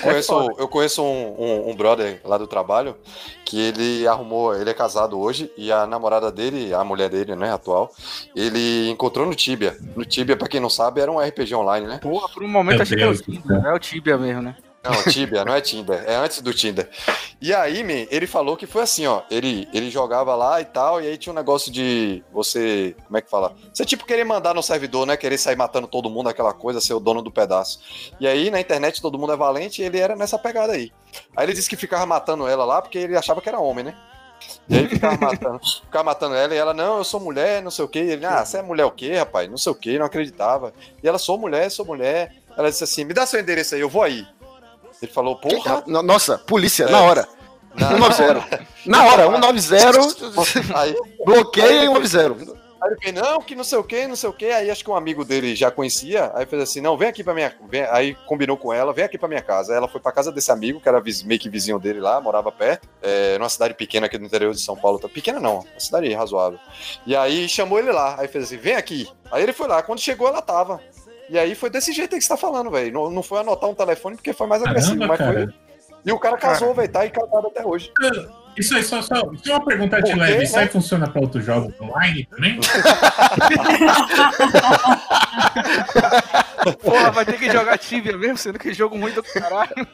Speaker 2: Conheço, eu conheço um, um- um brother lá do trabalho que ele arrumou, ele é casado hoje e a namorada dele, a mulher dele, né, atual, ele encontrou no Tibia. No Tibia, pra quem não sabe, era um RPG online, né?
Speaker 1: Porra, por um momento
Speaker 5: Meu
Speaker 1: achei que era o
Speaker 5: Deus do
Speaker 1: Tinder.
Speaker 5: céu.
Speaker 1: É o Tibia mesmo, né?
Speaker 2: Não, Tibia, não é Tinder, é antes do Tinder. E aí, man, ele falou que foi assim, ó. Ele, ele jogava lá e tal, e aí tinha um negócio de você. Como é que fala? Você tipo querer mandar no servidor, né? Querer sair matando todo mundo, aquela coisa, ser o dono do pedaço. E aí, na internet, todo mundo é valente e ele era nessa pegada aí. Aí ele disse que ficava matando ela lá porque ele achava que era homem, né? E aí ficava matando, ficava matando ela e ela, não, eu sou mulher, não sei o quê. E ele, ah, você é mulher o quê, rapaz? Não sei o quê, não acreditava. E ela, sou mulher, sou mulher. Ela disse assim, me dá seu endereço aí, eu vou aí. Ele falou, porra.
Speaker 3: No- Nossa, polícia,
Speaker 2: É.
Speaker 3: na hora.
Speaker 2: Na-
Speaker 3: 190. Na hora, 190,
Speaker 2: Aí,
Speaker 3: bloqueia e 190.
Speaker 2: aí ele fez, não, que não sei o que, não sei o que. Aí acho que um amigo dele já conhecia. Aí fez assim, não, vem aqui pra minha. vem- Aí combinou com ela, vem aqui pra minha casa. Aí ela foi pra casa desse amigo, que era meio que vizinho dele lá, morava perto, é, numa cidade pequena aqui do interior de São Paulo. Tá- Pequena não, uma cidade razoável. E aí chamou ele lá. Aí fez assim, vem aqui. Aí ele foi lá. Quando chegou, ela tava. E aí foi desse jeito aí que você tá falando, velho. Não, não foi anotar um telefone porque foi mais agressivo,
Speaker 5: Caramba,
Speaker 2: mas
Speaker 5: cara.
Speaker 2: foi. E o cara casou, velho, tá aí casado até hoje.
Speaker 5: Isso aí, só, só, só uma pergunta de leve. Isso aí funciona para outros jogos online também?
Speaker 1: Porra, vai ter que jogar Tibia mesmo, sendo que jogo ruim do caralho.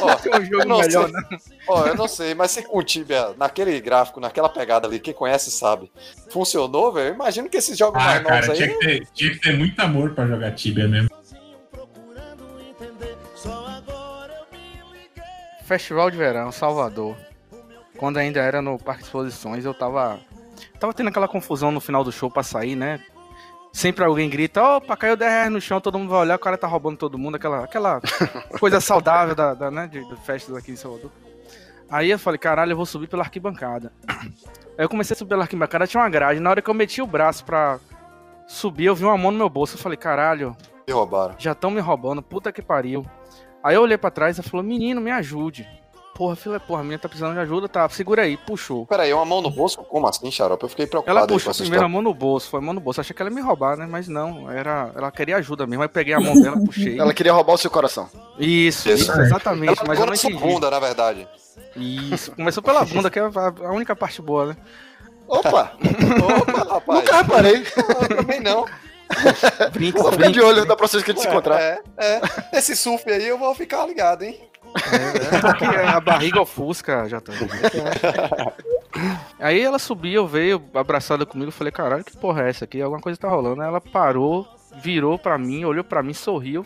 Speaker 2: Ó,
Speaker 1: Tem um jogo melhor,
Speaker 2: sei.
Speaker 1: né?
Speaker 2: Ó, eu não sei, mas se com o Tibia, naquele gráfico, naquela pegada ali, quem conhece sabe, funcionou, velho. eu Imagino que esses jogos
Speaker 5: Ah,
Speaker 2: mais novos
Speaker 5: cara,
Speaker 2: aí.
Speaker 5: tinha que, ter, tinha que ter muito amor pra jogar Tibia mesmo.
Speaker 1: Festival de Verão, Salvador. quando ainda era no Parque de Exposições, eu tava. Tava tendo aquela confusão no final do show pra sair, né? Sempre alguém grita, opa, caiu 10 reais no chão, todo mundo vai olhar, o cara tá roubando todo mundo, aquela, aquela coisa saudável da, da, né, de, de festas aqui em Salvador. Aí eu falei, caralho, eu vou subir pela arquibancada. Aí eu comecei a subir pela arquibancada, tinha uma grade. Na hora que eu meti o braço pra subir, eu vi uma mão no meu bolso. Eu falei, caralho,
Speaker 2: Me roubaram.
Speaker 1: já estão me roubando, puta que pariu. Aí eu olhei pra trás e falou, menino, me ajude. Porra, filha, porra, a menina tá precisando de ajuda, tá, segura aí, puxou.
Speaker 2: Peraí, uma mão no bolso? Como assim, xarope? Eu fiquei preocupado
Speaker 1: Ela
Speaker 2: aí
Speaker 1: puxou primeiro a mão no bolso, foi a mão no bolso. Achei que ela ia me roubar, né? Mas não, era, ela queria ajuda mesmo. Aí peguei a mão dela, puxei.
Speaker 3: Ela queria roubar o seu coração.
Speaker 1: Isso,
Speaker 2: Isso.
Speaker 1: isso, exatamente,
Speaker 2: Ela
Speaker 1: mas eu não entendi.
Speaker 2: bunda, na verdade.
Speaker 1: Isso, começou pela bunda, que é a única parte boa, né?
Speaker 3: Opa,
Speaker 2: Opa, rapaz.
Speaker 3: nunca reparei.
Speaker 2: Eu também não.
Speaker 1: Brinca,
Speaker 3: Vou ficar de olho da próxima vez que a gente se encontrar.
Speaker 2: É, é. Esse surf aí eu vou ficar ligado, hein?
Speaker 1: É porque a barriga ofusca, já tá. Aí ela subiu, veio abraçada comigo, falei, caralho, que porra é essa aqui? Alguma coisa tá rolando. Aí ela parou, virou pra mim, olhou pra mim, sorriu.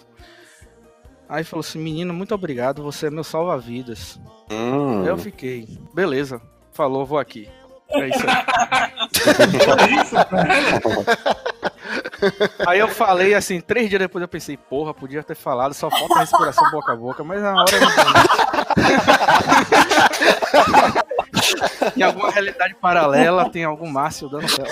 Speaker 1: Aí falou assim, menino, muito obrigado, você é meu salva-vidas.
Speaker 2: Hum.
Speaker 1: Aí eu fiquei, beleza, falou, vou aqui. É isso aí.
Speaker 5: É isso, cara.
Speaker 1: Aí eu falei assim, três dias depois eu pensei, porra, podia ter falado, só falta respiração boca a boca, mas na hora não Em alguma realidade paralela, tem algum Márcio dando
Speaker 3: né?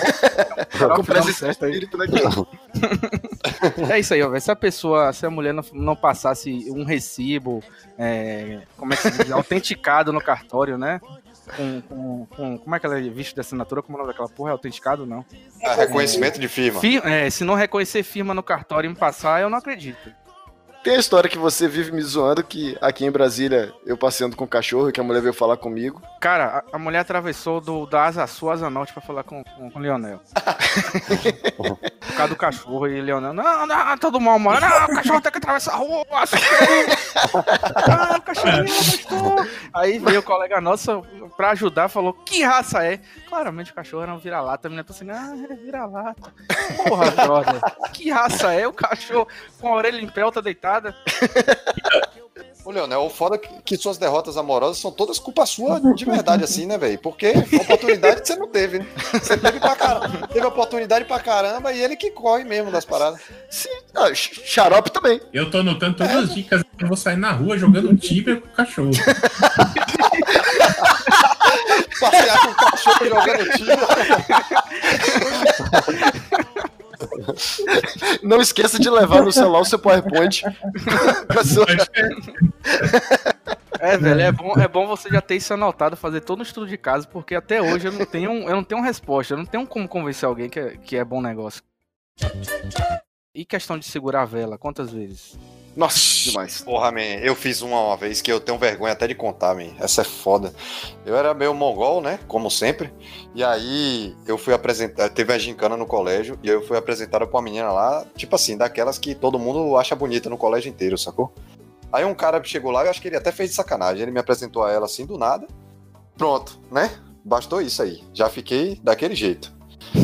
Speaker 1: É isso aí, ó. Se a pessoa, se a mulher não, não passasse um recibo, é, como é que se diz, autenticado no cartório, né? Com, com, com- como é que ela é visto de assinatura? Como é o nome daquela porra? É autenticado, não?
Speaker 2: É, reconhecimento de firma.
Speaker 1: Fir- é, se não reconhecer firma no cartório e me passar, eu não acredito.
Speaker 3: Tem a história que você vive me zoando que aqui em Brasília eu passeando com o cachorro e que a mulher veio falar comigo.
Speaker 1: Cara, a, a mulher atravessou do, da Asa Sul à Asa Norte pra falar com, com, com o Leonel. Por causa do cachorro e Leonel. Não, não, todo mal, mano. Não, o cachorro tem que atravessar a rua. Ah, o cachorrinho gostou. Aí veio o colega nosso pra ajudar, falou: Que raça é? Claramente o cachorro era um vira-lata. A menina tá assim: Ah, é vira-lata. Porra, brother. Que raça é? O cachorro com a orelha em pé, tá deitada.
Speaker 2: Ô, Leonel, o foda é que, que suas derrotas amorosas são todas culpa sua de verdade, assim, né, velho? Porque oportunidade você não teve, né? Você teve pra caramba. Teve oportunidade pra caramba e ele que corre mesmo das paradas.
Speaker 3: Sim, ah, xarope também.
Speaker 5: Eu tô anotando todas as dicas. Eu vou sair na rua jogando tíbia com o cachorro.
Speaker 2: Passear com o cachorro jogando tiro.
Speaker 3: Não esqueça de levar no celular o seu PowerPoint.
Speaker 1: É, velho, é bom, é bom você já ter isso anotado, fazer todo um estudo de casa, porque até hoje eu não tenho, eu não tenho resposta, eu não tenho como convencer alguém que é, que é bom negócio. E questão de segurar a vela, quantas vezes?
Speaker 3: Nossa, demais.
Speaker 2: Porra, man, eu fiz uma uma vez que eu tenho vergonha até de contar, man. Essa é foda. Eu era meio mongol, né? Como sempre. E aí eu fui apresentar. Teve a gincana no colégio. E aí eu fui apresentada pra uma menina lá, tipo assim, daquelas que todo mundo acha bonita no colégio inteiro, sacou? Aí um cara chegou lá, eu acho que ele até fez de sacanagem. Ele me apresentou a ela assim do nada. Pronto, né? Bastou isso aí. Já fiquei daquele jeito.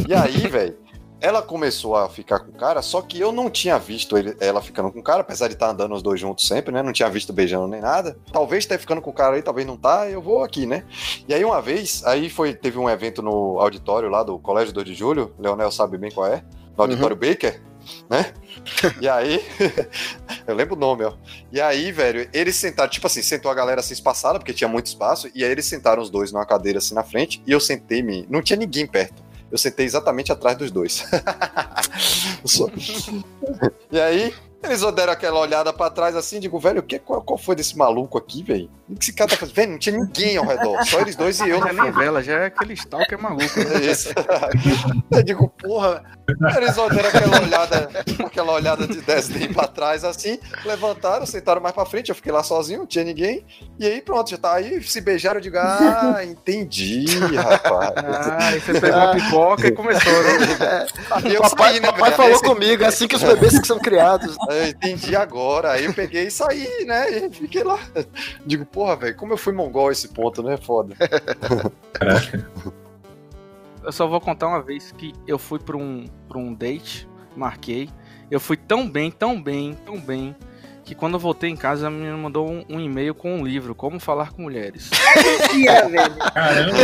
Speaker 2: E aí, velho. Ela começou a ficar com o cara, só que eu não tinha visto ele- ela ficando com o cara, apesar de estar andando os dois juntos sempre, né? Não tinha visto beijando nem nada. Talvez esteja ficando com o cara aí, talvez não tá, eu vou aqui, né? E aí uma vez, aí foi, teve um evento no auditório lá do Colégio 2 de Julho, Leonel sabe bem qual é, no auditório Baker, né? E aí, eu lembro o nome, ó. E aí, velho, eles sentaram, tipo assim, sentou a galera assim espaçada, porque tinha muito espaço, e aí eles sentaram os dois numa cadeira assim na frente, e eu sentei-me, não tinha ninguém perto. Eu sentei exatamente atrás dos dois. E aí, eles deram aquela olhada pra trás assim, digo, velho, o que, qual, qual foi desse maluco aqui, velho? O que esse cara tá fazendo? Velho, não tinha ninguém ao redor, só eles dois e eu
Speaker 1: Não
Speaker 2: no
Speaker 1: é nem vela, já é aquele stalker maluco. né?
Speaker 2: É isso. Eu digo, porra. Eles deram aquela olhada, aquela olhada de desdém pra trás, assim, levantaram, sentaram mais pra frente, eu fiquei lá sozinho, não tinha ninguém. E aí, pronto, já tá aí, se beijaram, eu digo, ah, entendi, rapaz.
Speaker 1: Ah, aí você pegou a pipoca e começou, né?
Speaker 2: E eu
Speaker 3: papai
Speaker 2: saí, né,
Speaker 3: papai falou comigo, é assim que os bebês que são criados.
Speaker 2: Eu entendi agora. Aí eu peguei e saí, né? E fiquei lá. Digo, porra, velho, como eu fui mongol a esse ponto, né? Foda.
Speaker 5: Caraca.
Speaker 1: Eu só vou contar uma vez que eu fui pra um, pra um date, marquei. Eu fui tão bem, tão bem, tão bem, que quando eu voltei em casa, a menina mandou um, um e-mail com um livro, Como Falar com Mulheres.
Speaker 6: Mentira, velho.
Speaker 5: Caramba,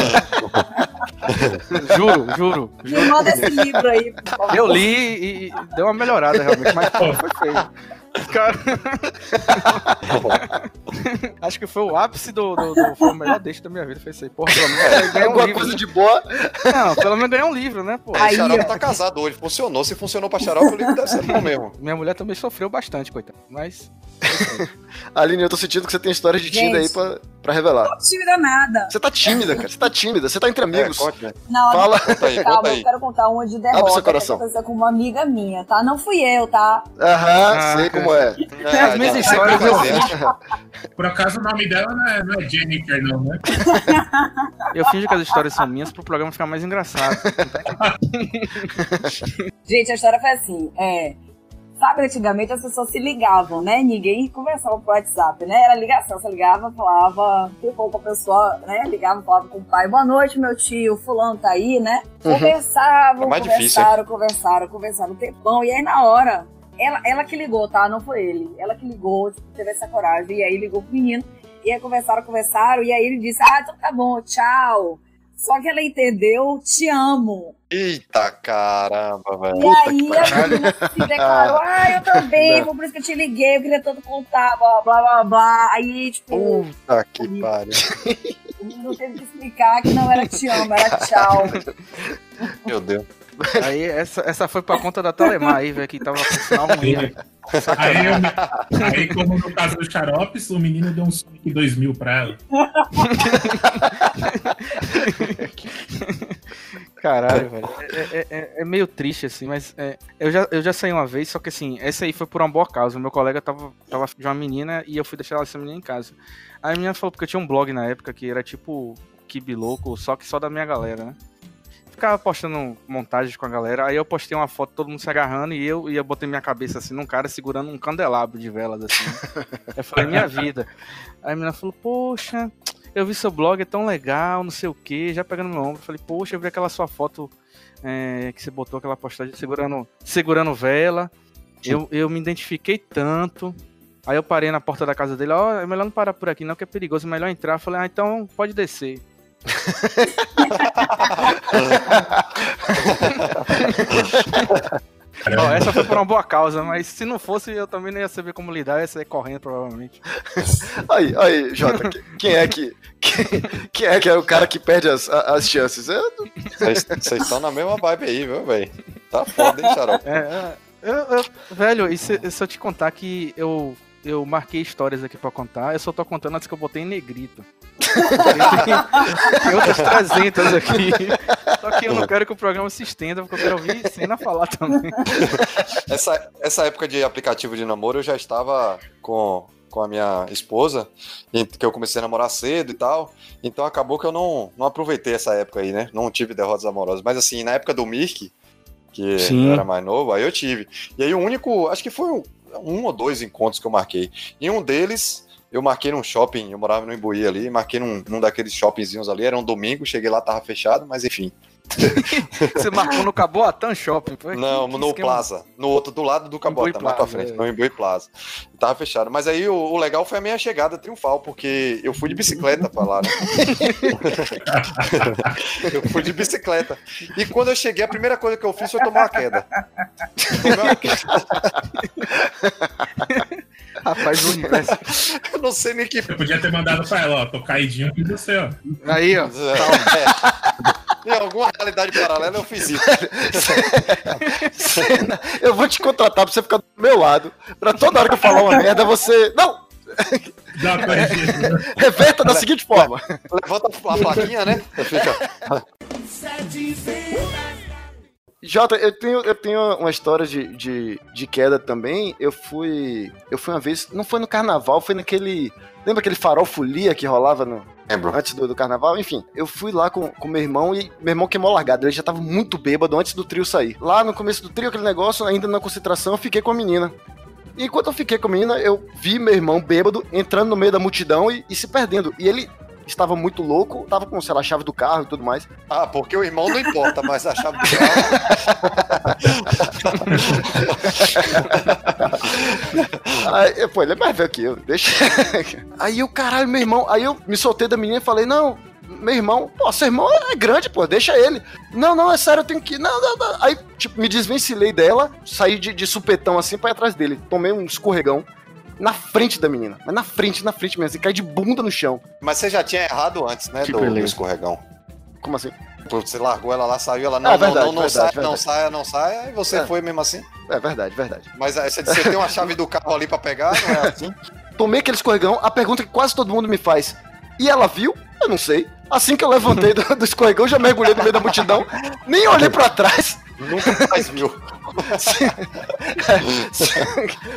Speaker 1: juro, juro.
Speaker 6: Me manda esse livro aí, por favor.
Speaker 1: Eu li e, e deu uma melhorada realmente, mas pô, foi feio. Cara. Acho que foi o ápice do, do, do- Foi o melhor deixo da minha vida. Foi isso aí. Porra, pelo menos eu ganhei um
Speaker 3: Alguma
Speaker 1: livro.
Speaker 3: coisa de boa.
Speaker 1: Não, pelo menos ganhei um livro, né, pô?
Speaker 6: Aí,
Speaker 2: Xarope tá casado hoje. Funcionou. Se funcionou pra Xarope, o livro deve ser bom mesmo.
Speaker 1: Minha mulher também sofreu bastante, coitada. Mas.
Speaker 3: Aline, eu tô sentindo que você tem histórias de Tinder aí pra, pra revelar.
Speaker 6: Não tímida nada.
Speaker 3: Você tá tímida, cara. Você tá tímida. Você tá entre
Speaker 2: É,
Speaker 3: amigos.
Speaker 2: conte, né?
Speaker 6: Não,
Speaker 3: Fala.
Speaker 2: Conta aí,
Speaker 6: calma,
Speaker 2: conta
Speaker 6: eu
Speaker 2: aí.
Speaker 6: quero contar uma de
Speaker 3: seu
Speaker 6: derrota que
Speaker 3: coração.
Speaker 6: aconteceu com uma amiga minha, tá? Não fui eu, tá?
Speaker 3: Aham,
Speaker 1: Ah,
Speaker 3: sei
Speaker 1: cara.
Speaker 3: Como é.
Speaker 2: É,
Speaker 1: minhas
Speaker 2: já-
Speaker 1: histórias eu
Speaker 5: por acaso o nome dela não é, não é Jennifer, não, né?
Speaker 1: Eu finjo que as histórias são minhas pro programa ficar mais engraçado.
Speaker 6: Gente, a história foi assim, é... Sabe, antigamente as pessoas se ligavam, né? Ninguém conversava por WhatsApp, né? Era ligação, você ligava, falava, ficou com a pessoa, né? Ligava, falava com o pai, boa noite, meu tio, fulano tá aí, né? Conversavam,
Speaker 2: É mais difícil,
Speaker 6: conversaram, conversaram, conversaram um tempão, e aí na hora, ela, ela que ligou, tá? Não foi ele. Ela que ligou, tipo, teve essa coragem, e aí ligou pro menino, e aí conversaram, conversaram, e aí ele disse, ah, então tá bom, tchau. Só que ela entendeu, te amo.
Speaker 2: Eita caramba, velho.
Speaker 6: E aí a menina se declarou, ah, eu também, foi por isso que eu te liguei, eu queria tanto contar, blá, blá, blá, blá. Aí, tipo,
Speaker 2: Puta que pariu.
Speaker 6: o menino teve que explicar que não era te amo, era tchau.
Speaker 2: Meu Deus.
Speaker 1: Aí essa, essa foi pra conta da Telemar aí, velho, que tava com sinal ruim.
Speaker 5: Aí, eu, aí, como no caso do Xaropes, o menino deu um Sonic 2000 pra ela.
Speaker 1: Caralho, velho. É, é- é- é meio triste, assim, mas é, eu, já, eu já saí uma vez, só que assim, essa aí foi por uma boa causa. O meu colega tava, tava de uma menina e eu fui deixar essa menina em casa. Aí a menina falou, porque eu tinha um blog na época que era tipo Kibi Louco, só que só da minha galera, né? Ficava postando montagens com a galera, aí eu postei uma foto todo mundo se agarrando e eu, e eu botei minha cabeça assim num cara segurando um candelabro de velas, assim. eu falei, minha vida. Aí a menina falou, poxa, eu vi seu blog, é tão legal, não sei o que, já pegando meu ombro. Falei, poxa, eu vi aquela sua foto é, que você botou aquela postagem segurando, segurando vela. Eu, eu me identifiquei tanto. Aí eu parei na porta da casa dele, ó, é melhor não parar por aqui não, que é perigoso, é melhor entrar. Falei, ah, então pode descer. Ó, essa foi por uma boa causa, mas se não fosse, eu também não ia saber como lidar, eu ia sair correndo, provavelmente.
Speaker 3: Aí, aí, Jota, que- quem é que. Quem, quem é que é o cara que perde as, as chances? Eu,
Speaker 2: Vocês vocês estão na mesma vibe aí, viu, velho? Tá foda, hein, Xarope?
Speaker 1: É, é, eu- eu- velho, e se, se eu te contar que eu, eu marquei histórias aqui pra contar, eu só tô contando antes que eu botei em negrito. tem, tem outras 300 aqui. Só que eu não quero que o programa se estenda, porque eu quero ouvir cena falar também.
Speaker 2: Essa, essa época de aplicativo de namoro eu já estava com, com a minha esposa, que eu comecei a namorar cedo e tal. Então acabou que eu não, não aproveitei essa época aí, né? Não tive derrotas amorosas. Mas assim, na época do Mirk, que
Speaker 1: Sim.
Speaker 2: eu era mais novo, aí eu tive. E aí o único, acho que foi um, ou dois encontros que eu marquei. E um deles. Eu marquei num shopping, eu morava no Imbuí ali, marquei num, num daqueles shoppingzinhos ali, era um domingo, cheguei lá, tava fechado, mas enfim.
Speaker 1: Você marcou no Caboatan Shopping, foi?
Speaker 2: Não,
Speaker 1: Que- que
Speaker 2: no
Speaker 1: esquema-
Speaker 2: Plaza. No outro, do lado do
Speaker 1: Imbuí
Speaker 2: mais pra frente.
Speaker 1: é.
Speaker 2: No Imbuí Plaza. Tava fechado. Mas aí o, o legal foi a minha chegada triunfal, porque eu fui de bicicleta pra lá, né? eu fui de bicicleta. E quando eu cheguei, a primeira coisa que eu fiz foi tomar uma queda. Tomei uma queda.
Speaker 1: Rapaz universo.
Speaker 2: Eu não sei nem que.
Speaker 5: Eu podia ter mandado pra ela, ó, tô caidinho com você, ó.
Speaker 1: Aí, ó.
Speaker 2: É. Alguma realidade paralela eu fiz isso.
Speaker 3: eu vou te contratar pra você ficar do meu lado. Pra toda hora que eu falar uma merda, você. Não!
Speaker 5: Dá corrigida.
Speaker 3: Reverta da seguinte forma.
Speaker 2: Levanta a plaquinha, né? Fica.
Speaker 3: Jota, eu tenho, eu tenho uma história de, de, de queda também. Eu fui. Eu fui uma vez. Não foi no carnaval, foi naquele. Lembra aquele farol folia que rolava no,
Speaker 2: Lembro.
Speaker 3: antes do, do carnaval? Enfim, eu fui lá com, com meu irmão e meu irmão queimou a largada. Ele já tava muito bêbado antes do trio sair. Lá no começo do trio, aquele negócio, ainda na concentração, eu fiquei com a menina. E enquanto eu fiquei com a menina, eu vi meu irmão bêbado entrando no meio da multidão e, e se perdendo. E ele estava muito louco, tava com, sei lá, a chave do carro e tudo mais.
Speaker 2: Ah, porque o irmão não importa, mas a chave do carro.
Speaker 3: Aí, pô, ele é mais velho que eu, deixa. Aí eu, caralho, meu irmão. Aí eu me soltei da menina e falei, não, meu irmão, pô, seu irmão é grande, pô, deixa ele. Não, não, é sério, eu tenho que. Não, não, não. Aí, tipo, me desvencilhei dela, saí de, de supetão assim pra ir atrás dele. Tomei um escorregão na frente da menina. Mas na frente, na frente mesmo. E caí de bunda no chão.
Speaker 2: Mas você já tinha errado antes, né,
Speaker 1: Que
Speaker 2: do, do escorregão.
Speaker 3: Como assim?
Speaker 2: Você largou ela lá, saiu, ela não,
Speaker 3: Ah,
Speaker 2: não,
Speaker 3: verdade,
Speaker 2: não, não,
Speaker 3: verdade,
Speaker 2: sai,
Speaker 3: verdade.
Speaker 2: não saia, não saia, e você
Speaker 3: É.
Speaker 2: foi mesmo assim.
Speaker 3: É verdade, verdade.
Speaker 2: Mas aí você, você tem uma chave do carro ali pra pegar, não é assim?
Speaker 3: Tomei aquele escorregão, a pergunta que quase todo mundo me faz. E ela viu? Eu não sei. Assim que eu levantei do, do escorregão, já mergulhei no meio da multidão, nem olhei pra trás.
Speaker 2: Nunca mais viu.
Speaker 3: Se, se,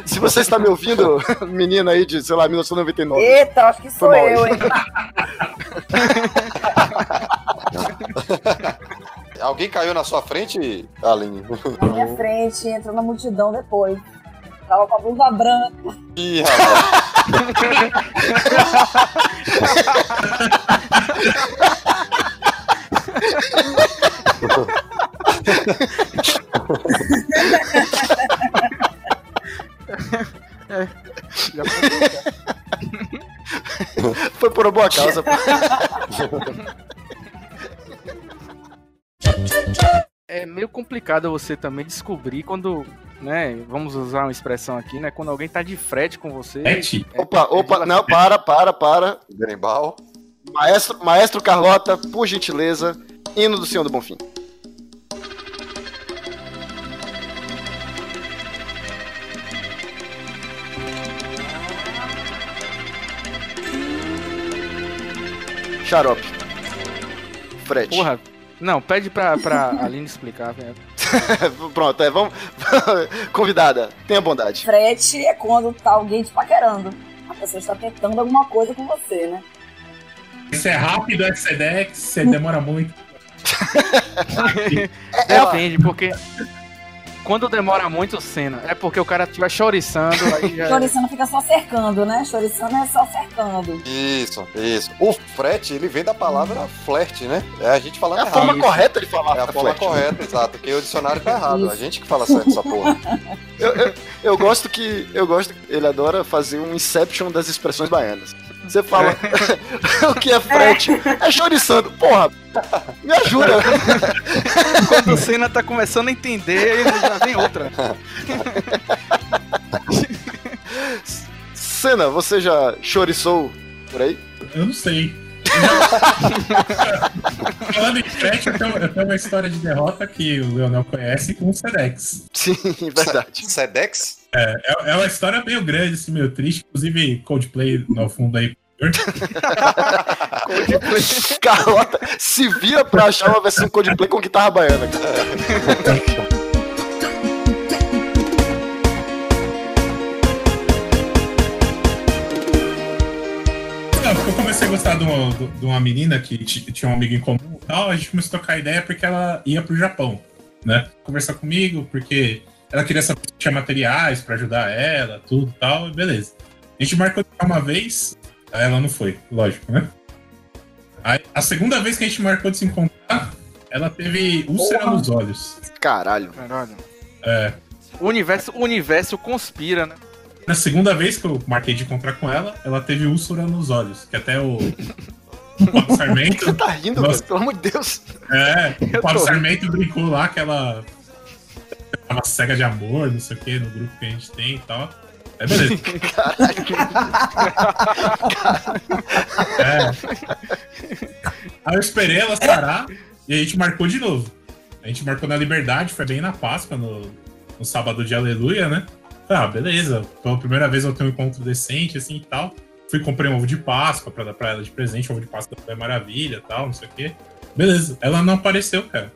Speaker 3: se você está me ouvindo, menina aí de, sei lá, 1999.
Speaker 6: Eita, acho que sou eu, hein?
Speaker 2: Alguém caiu na sua frente, Aline?
Speaker 6: Na minha frente, entrou na multidão depois. Tava com a blusa branca.
Speaker 2: Ih, rapaz.
Speaker 1: Já
Speaker 3: Foi por uma boa causa.
Speaker 1: É meio complicado você também descobrir quando, né, vamos usar uma expressão aqui, né, quando alguém tá de frete com você.
Speaker 5: Pet?
Speaker 1: É-
Speaker 3: Opa, opa, não, para, para, para.
Speaker 2: Berimbau.
Speaker 3: Maestro, Maestro Carlota, por gentileza, hino do Senhor do Bonfim. Xarope. Frete.
Speaker 1: Porra, não, pede pra, pra Aline explicar. velho.
Speaker 3: Pronto, é, vamos. Convidada, tenha bondade.
Speaker 6: Frete é quando tá alguém te paquerando. A pessoa está tentando alguma coisa com você, né?
Speaker 5: Se é rápido, é Sedex, se demora muito.
Speaker 1: Depende, porque quando demora muito cena, é porque o cara estiver choriçando, aí já...
Speaker 6: Choriçando fica só cercando, né? Choriçando é só cercando.
Speaker 2: Isso, isso. O frete, ele vem da palavra flerte, né? É a gente falando
Speaker 3: É a
Speaker 2: errado.
Speaker 3: forma
Speaker 2: Isso.
Speaker 3: correta de falar.
Speaker 2: É a forma
Speaker 3: flerte.
Speaker 2: correta, exato. Porque o dicionário tá errado. A gente que fala certo essa porra.
Speaker 3: Eu, eu, eu gosto que. Eu gosto que ele adora fazer um inception das expressões baianas. Você fala o que é frete? É choriçando. Porra, me ajuda.
Speaker 1: quando o Senna tá começando a entender, aí já vem outra.
Speaker 3: Senna, você já choriçou por aí?
Speaker 5: Eu não sei. Falando em frete, eu tenho, eu tenho uma história de derrota que o Leonel conhece com o Sedex.
Speaker 3: Sim, verdade.
Speaker 2: Sedex?
Speaker 5: É, é, é uma história meio grande, assim, meio triste. Inclusive, Coldplay no fundo aí.
Speaker 3: Carlota se vira pra achar uma versão Coldplay com guitarra baiana. cara.
Speaker 5: Eu comecei a gostar de uma, de uma menina que tinha um amigo em comum tal. A gente começou a trocar ideia porque ela ia pro Japão, né? Conversar comigo, porque ela queria saber se tinha materiais pra ajudar ela, tudo tal, beleza. A gente marcou uma vez, aí ela não foi, lógico, né? Aí, a segunda vez que a gente marcou de se encontrar, ela teve úlcera
Speaker 6: Porra.
Speaker 5: nos olhos.
Speaker 3: Caralho.
Speaker 1: Caralho.
Speaker 5: É,
Speaker 1: O universo, o universo conspira, né?
Speaker 5: Na segunda vez que eu marquei de encontrar com ela, ela teve úlcera nos olhos, que até o, o Pablo Sarmento
Speaker 3: Você tá rindo,
Speaker 5: Nossa.
Speaker 3: Pelo amor de Deus.
Speaker 5: É,
Speaker 1: Eu
Speaker 5: o Pablo Sarmento brincou lá que ela tava cega de amor, não sei o que, no grupo que a gente tem e tal. É beleza. É. Aí eu esperei ela sarar e a gente marcou de novo. A gente marcou na Liberdade, foi bem na Páscoa, no, no sábado de Aleluia, né? Ah, beleza. Pela primeira vez eu tenho um encontro decente, assim e tal. Fui comprei um ovo de Páscoa pra dar pra ela de presente, ovo de Páscoa da Maravilha e tal, não sei o quê. Beleza. Ela não apareceu, cara.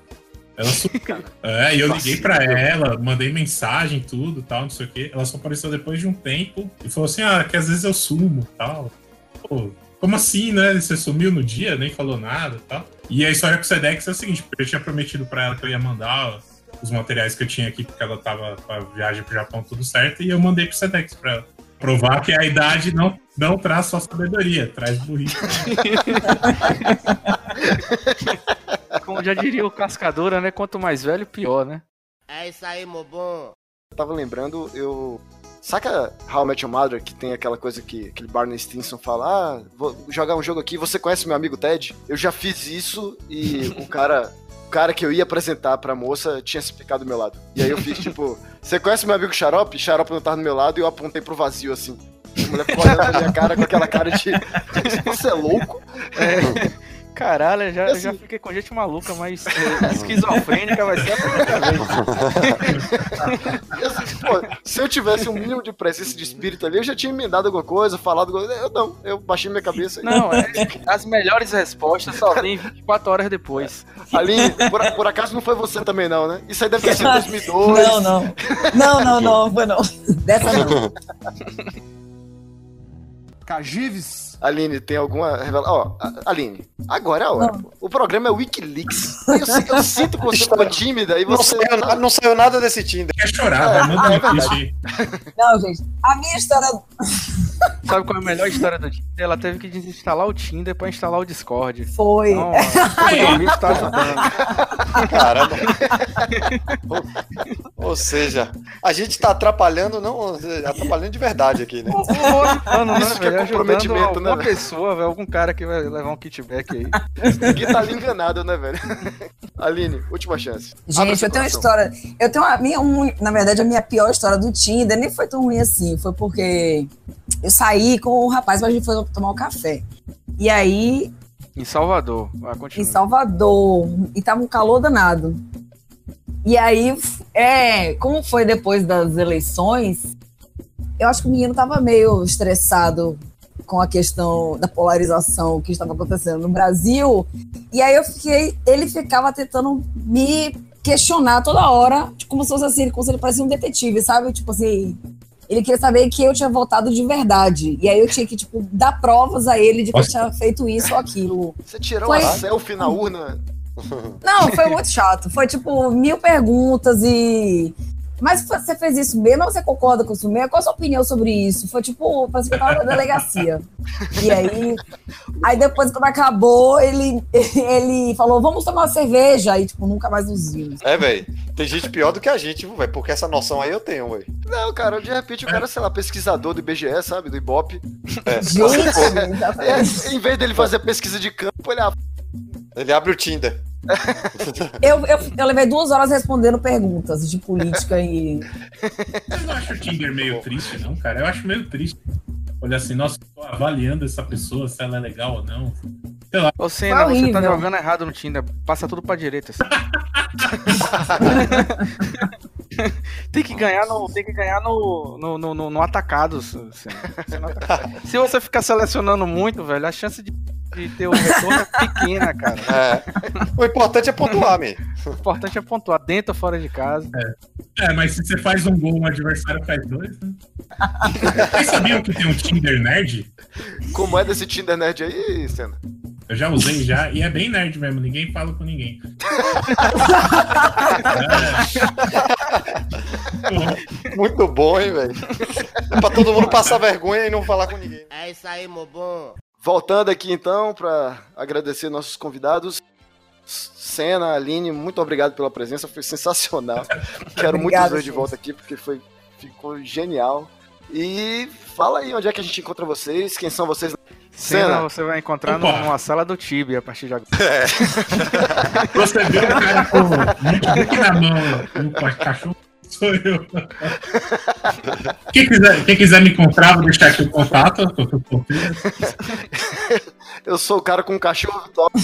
Speaker 5: Ela sumiu. É, e eu liguei pra ela, mandei mensagem, tudo tal, não sei o quê. Ela só apareceu depois de um tempo e falou assim: ah, que às vezes eu sumo tal. Pô, como assim, né? Você sumiu no dia, nem falou nada tal. E a história com o Sedex é o seguinte: porque eu tinha prometido pra ela que eu ia mandar os materiais que eu tinha aqui, porque ela tava com a viagem pro Japão tudo certo, e eu mandei pro Sedex pra ela. Provar que a idade não, não traz só sabedoria, traz burrice.
Speaker 1: Como já diria o Cascadora, né? Quanto mais velho, pior, né?
Speaker 9: É isso aí, meu bom.
Speaker 3: Eu tava lembrando, eu. Saca How I Met Your Mother, que tem aquela coisa que aquele Barney Stinson fala: Ah, vou jogar um jogo aqui, você conhece meu amigo Ted? Eu já fiz isso e o cara. O cara que eu ia apresentar pra moça tinha se picado do meu lado. E aí eu fiz tipo: Você conhece meu amigo Xarope? Xarope não tava do meu lado e eu apontei pro vazio assim. A mulher ficou olhando pra minha cara com aquela cara de. Você é louco?
Speaker 1: É. Caralho, eu já, eu já fiquei com gente maluca, mas é, esquizofrênica vai ser a primeira vez.
Speaker 3: Assim, pô, se eu tivesse um mínimo de presença de espírito ali, eu já tinha emendado alguma coisa, falado alguma coisa. Eu não, eu baixei minha cabeça. e-
Speaker 1: Não, é, as melhores respostas só vêm 24 horas depois.
Speaker 3: Aline, por, por acaso não foi você também, não, né? Isso aí deve ter sido 2002.
Speaker 6: Não, não. Não, não, não, foi não. Dessa não.
Speaker 11: Cagives.
Speaker 3: Aline, tem alguma revelação? Ó, Aline, agora é a hora. pô. O programa é Wikileaks. Eu, eu sinto que você ficou tímida e
Speaker 2: Não
Speaker 3: você.
Speaker 2: saiu, nada, não saiu nada desse Tinder.
Speaker 5: Quer chorar, vai, manda
Speaker 3: É
Speaker 5: ficha aí.
Speaker 6: Não, gente. A minha história.
Speaker 1: Sabe qual é a melhor história do Tinder? Ela teve que desinstalar o Tinder pra instalar o Discord.
Speaker 6: Foi.
Speaker 1: Então, ó, o bicho tá ajudando.
Speaker 2: Caramba. ou, ou seja, a gente tá atrapalhando, não, atrapalhando de verdade aqui, né?
Speaker 3: Isso que é comprometimento, né,
Speaker 1: alguma
Speaker 3: velho?
Speaker 1: pessoa, velho. Algum cara que vai levar um kitback aí.
Speaker 3: Ninguém tá ali enganado, né, velho? Aline, última chance.
Speaker 6: Gente, eu tenho uma história. Eu tenho a minha, um, na verdade, a minha pior história do Tinder nem foi tão ruim assim. Foi porque eu saí com o rapaz, mas a gente foi tomar um café. E aí,
Speaker 1: Em Salvador. Vai,
Speaker 6: em
Speaker 1: continua.
Speaker 6: Salvador, e tava um calor danado. E aí, é, como foi depois das eleições, eu acho que o menino tava meio estressado com a questão da polarização que estava acontecendo no Brasil. E aí eu fiquei, ele ficava tentando me questionar toda hora, tipo, como se fosse assim, como se ele parecia um detetive, sabe? Tipo assim, ele queria saber que eu tinha votado de verdade. E aí eu tinha que, tipo, dar provas a ele de que eu
Speaker 5: Nossa.
Speaker 6: tinha feito isso ou aquilo.
Speaker 3: Você tirou
Speaker 6: Foi-
Speaker 3: uma selfie na urna?
Speaker 6: Não, foi muito chato. Foi tipo mil perguntas e. Mas você fez isso mesmo ou você concorda com isso mesmo? Qual a sua opinião sobre isso? Foi tipo, parece que eu tava na delegacia. E aí. Aí depois, quando acabou, ele, ele falou: vamos tomar uma cerveja. Aí, tipo, nunca mais nos vimos.
Speaker 2: É, velho. Tem gente pior do que a gente, velho? Porque essa noção aí eu tenho, velho.
Speaker 3: Não, cara, de repente o cara, sei lá, pesquisador do IBGE, sabe? Do Ibope.
Speaker 2: É.
Speaker 6: Gente.
Speaker 3: É, em vez dele fazer pesquisa de campo, ele ah,
Speaker 2: Ele abre o Tinder.
Speaker 6: Eu, eu, eu levei duas horas respondendo perguntas de política e.
Speaker 5: Vocês não acham o Tinder meio triste, não, cara? Eu acho meio triste. Olha assim, nossa, tô avaliando essa pessoa, se ela é legal ou não.
Speaker 1: Ô, Senna, você tá jogando errado no Tinder. Passa tudo pra direita. assim. tem que ganhar no, tem que ganhar no, no, no, no- no atacado. Não ataca. Se você ficar selecionando muito, velho, a chance de, de ter o retorno é pequena, cara.
Speaker 2: É. O importante é pontuar, meu.
Speaker 1: O importante é pontuar dentro ou fora de casa.
Speaker 5: É, mas se você faz um gol, o adversário faz dois, né? Vocês sabiam que tem um Tinder nerd?
Speaker 3: como é desse Tinder nerd aí, Senna?
Speaker 5: Eu já usei já, e é bem nerd mesmo, ninguém fala com ninguém. É.
Speaker 2: Muito bom, hein, velho? É pra todo mundo passar vergonha e não falar com ninguém.
Speaker 9: É isso aí, meu bom.
Speaker 3: Voltando aqui então, para agradecer nossos convidados. Senna, Aline, muito obrigado pela presença, foi sensacional. Quero muito os dois de volta aqui, porque foi, ficou genial. E fala aí onde é que a gente encontra vocês, quem são vocês.
Speaker 1: Senna, você vai encontrar
Speaker 5: Opa.
Speaker 1: numa sala do Tibia a partir de agora.
Speaker 5: Você vê o cara com notebook na mão e o cachorro sou eu. Quem quiser, quem quiser me encontrar, vou deixar aqui o contato.
Speaker 3: eu sou o cara com um cachorro top.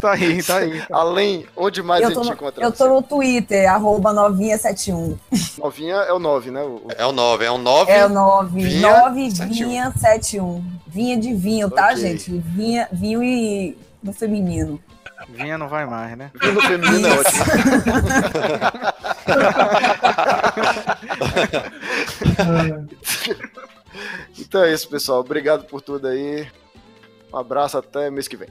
Speaker 1: Tá aí, tá aí.
Speaker 3: Além, onde mais a
Speaker 6: Eu tô,
Speaker 3: gente
Speaker 6: no,
Speaker 3: encontra
Speaker 6: eu tô no Twitter, arroba novinha71.
Speaker 3: você? Novinha é o 9, né? O- o-
Speaker 2: É o 9, é um 9.
Speaker 6: É o 9,
Speaker 2: Vinha
Speaker 6: 9 vinha 71. Vinha de vinho, tá,
Speaker 3: Ok.
Speaker 6: gente? Vinha, vinho e no feminino.
Speaker 1: Vinha não vai mais, né?
Speaker 3: No feminino é ótimo. Então é isso, pessoal. Obrigado por tudo aí. Um abraço até mês que vem.